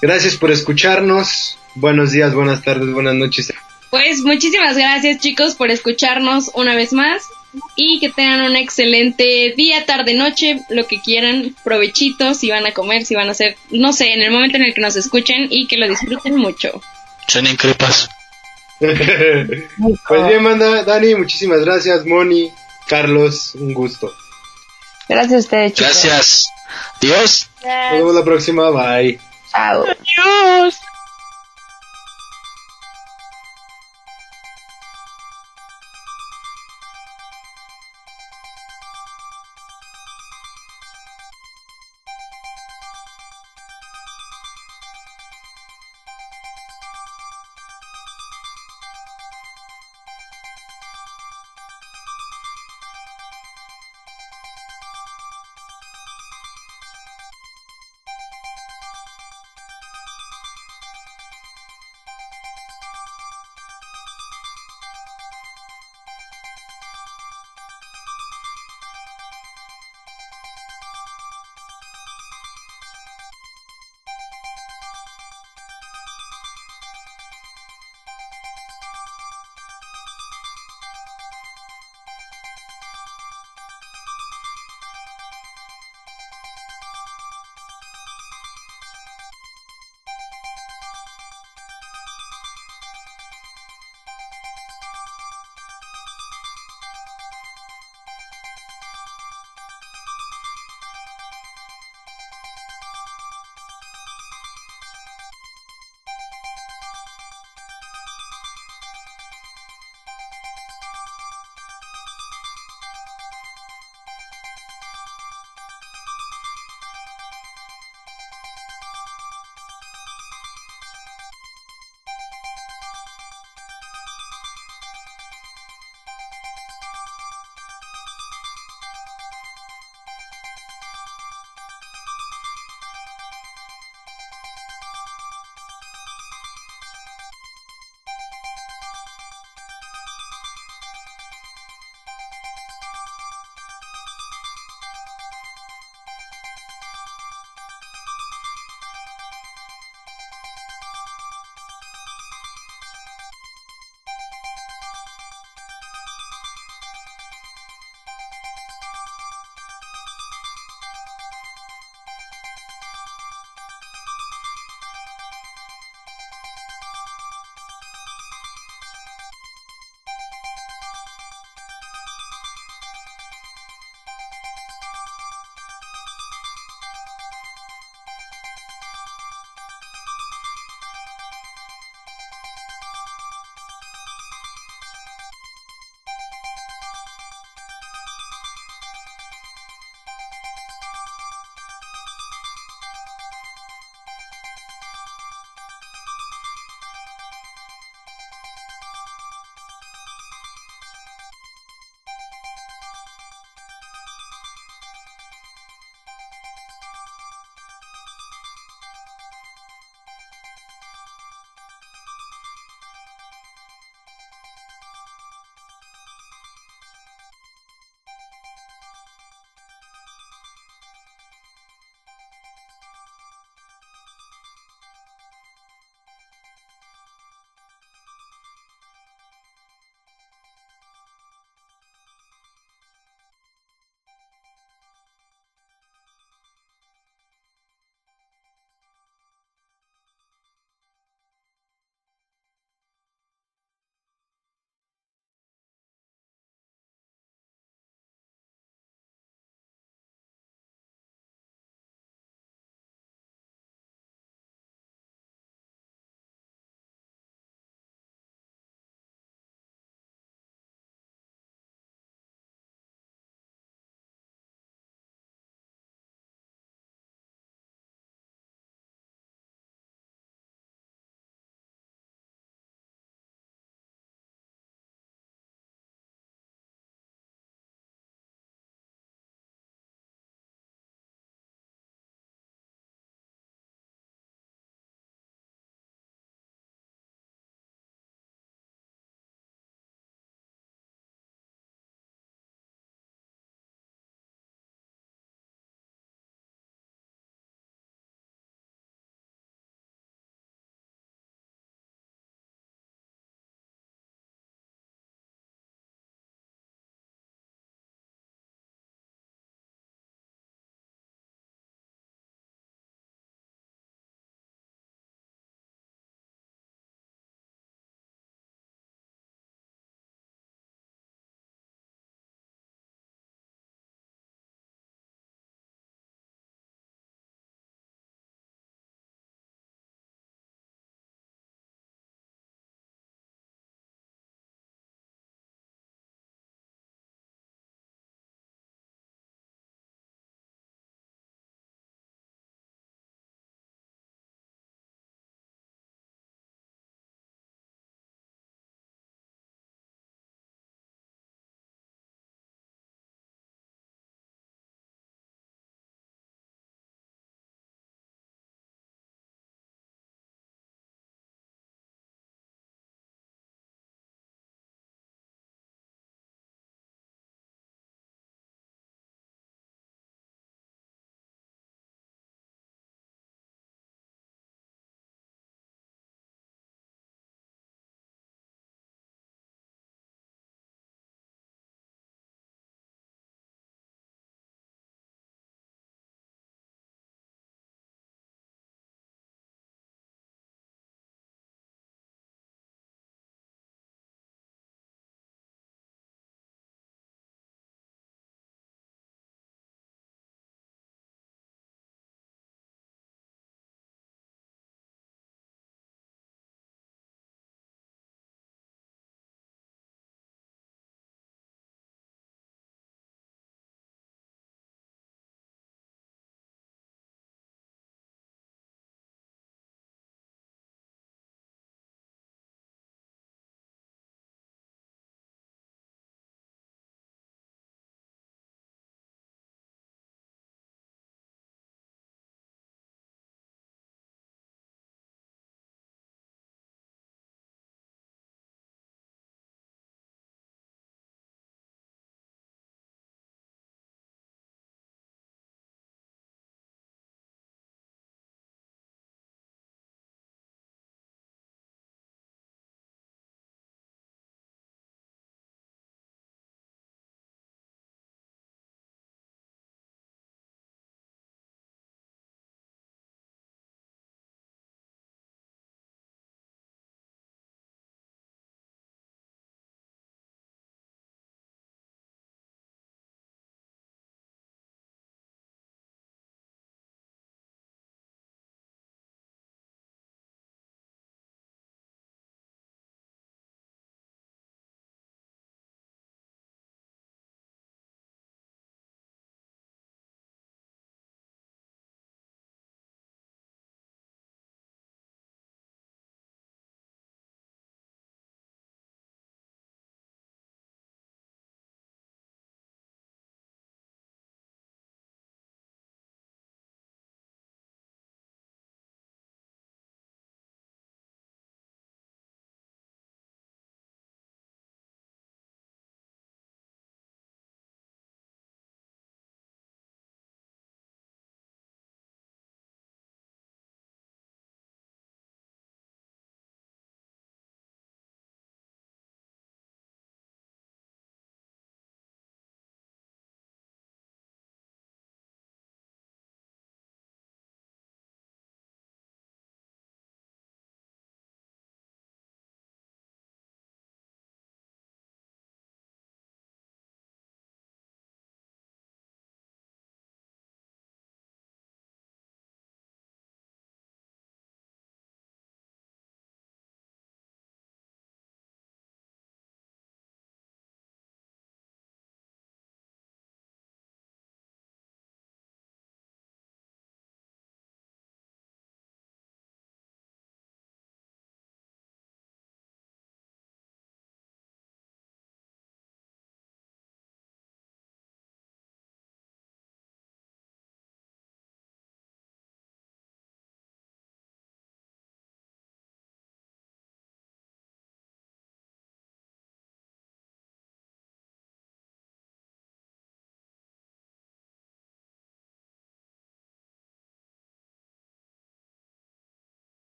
Gracias por escucharnos. Buenos días, buenas tardes, buenas noches. Pues muchísimas gracias chicos por escucharnos una vez más y que tengan un excelente día, tarde, noche, lo que quieran, provechitos, si van a comer, si van a hacer, no sé, en el momento en el que nos escuchen y que lo disfruten mucho. Suenen crepas. pues bien, manda, Dani, muchísimas gracias, Moni, Carlos, un gusto. Gracias a ustedes, chicos. Gracias. Dios. Nos vemos la próxima, bye. Chao. Adiós.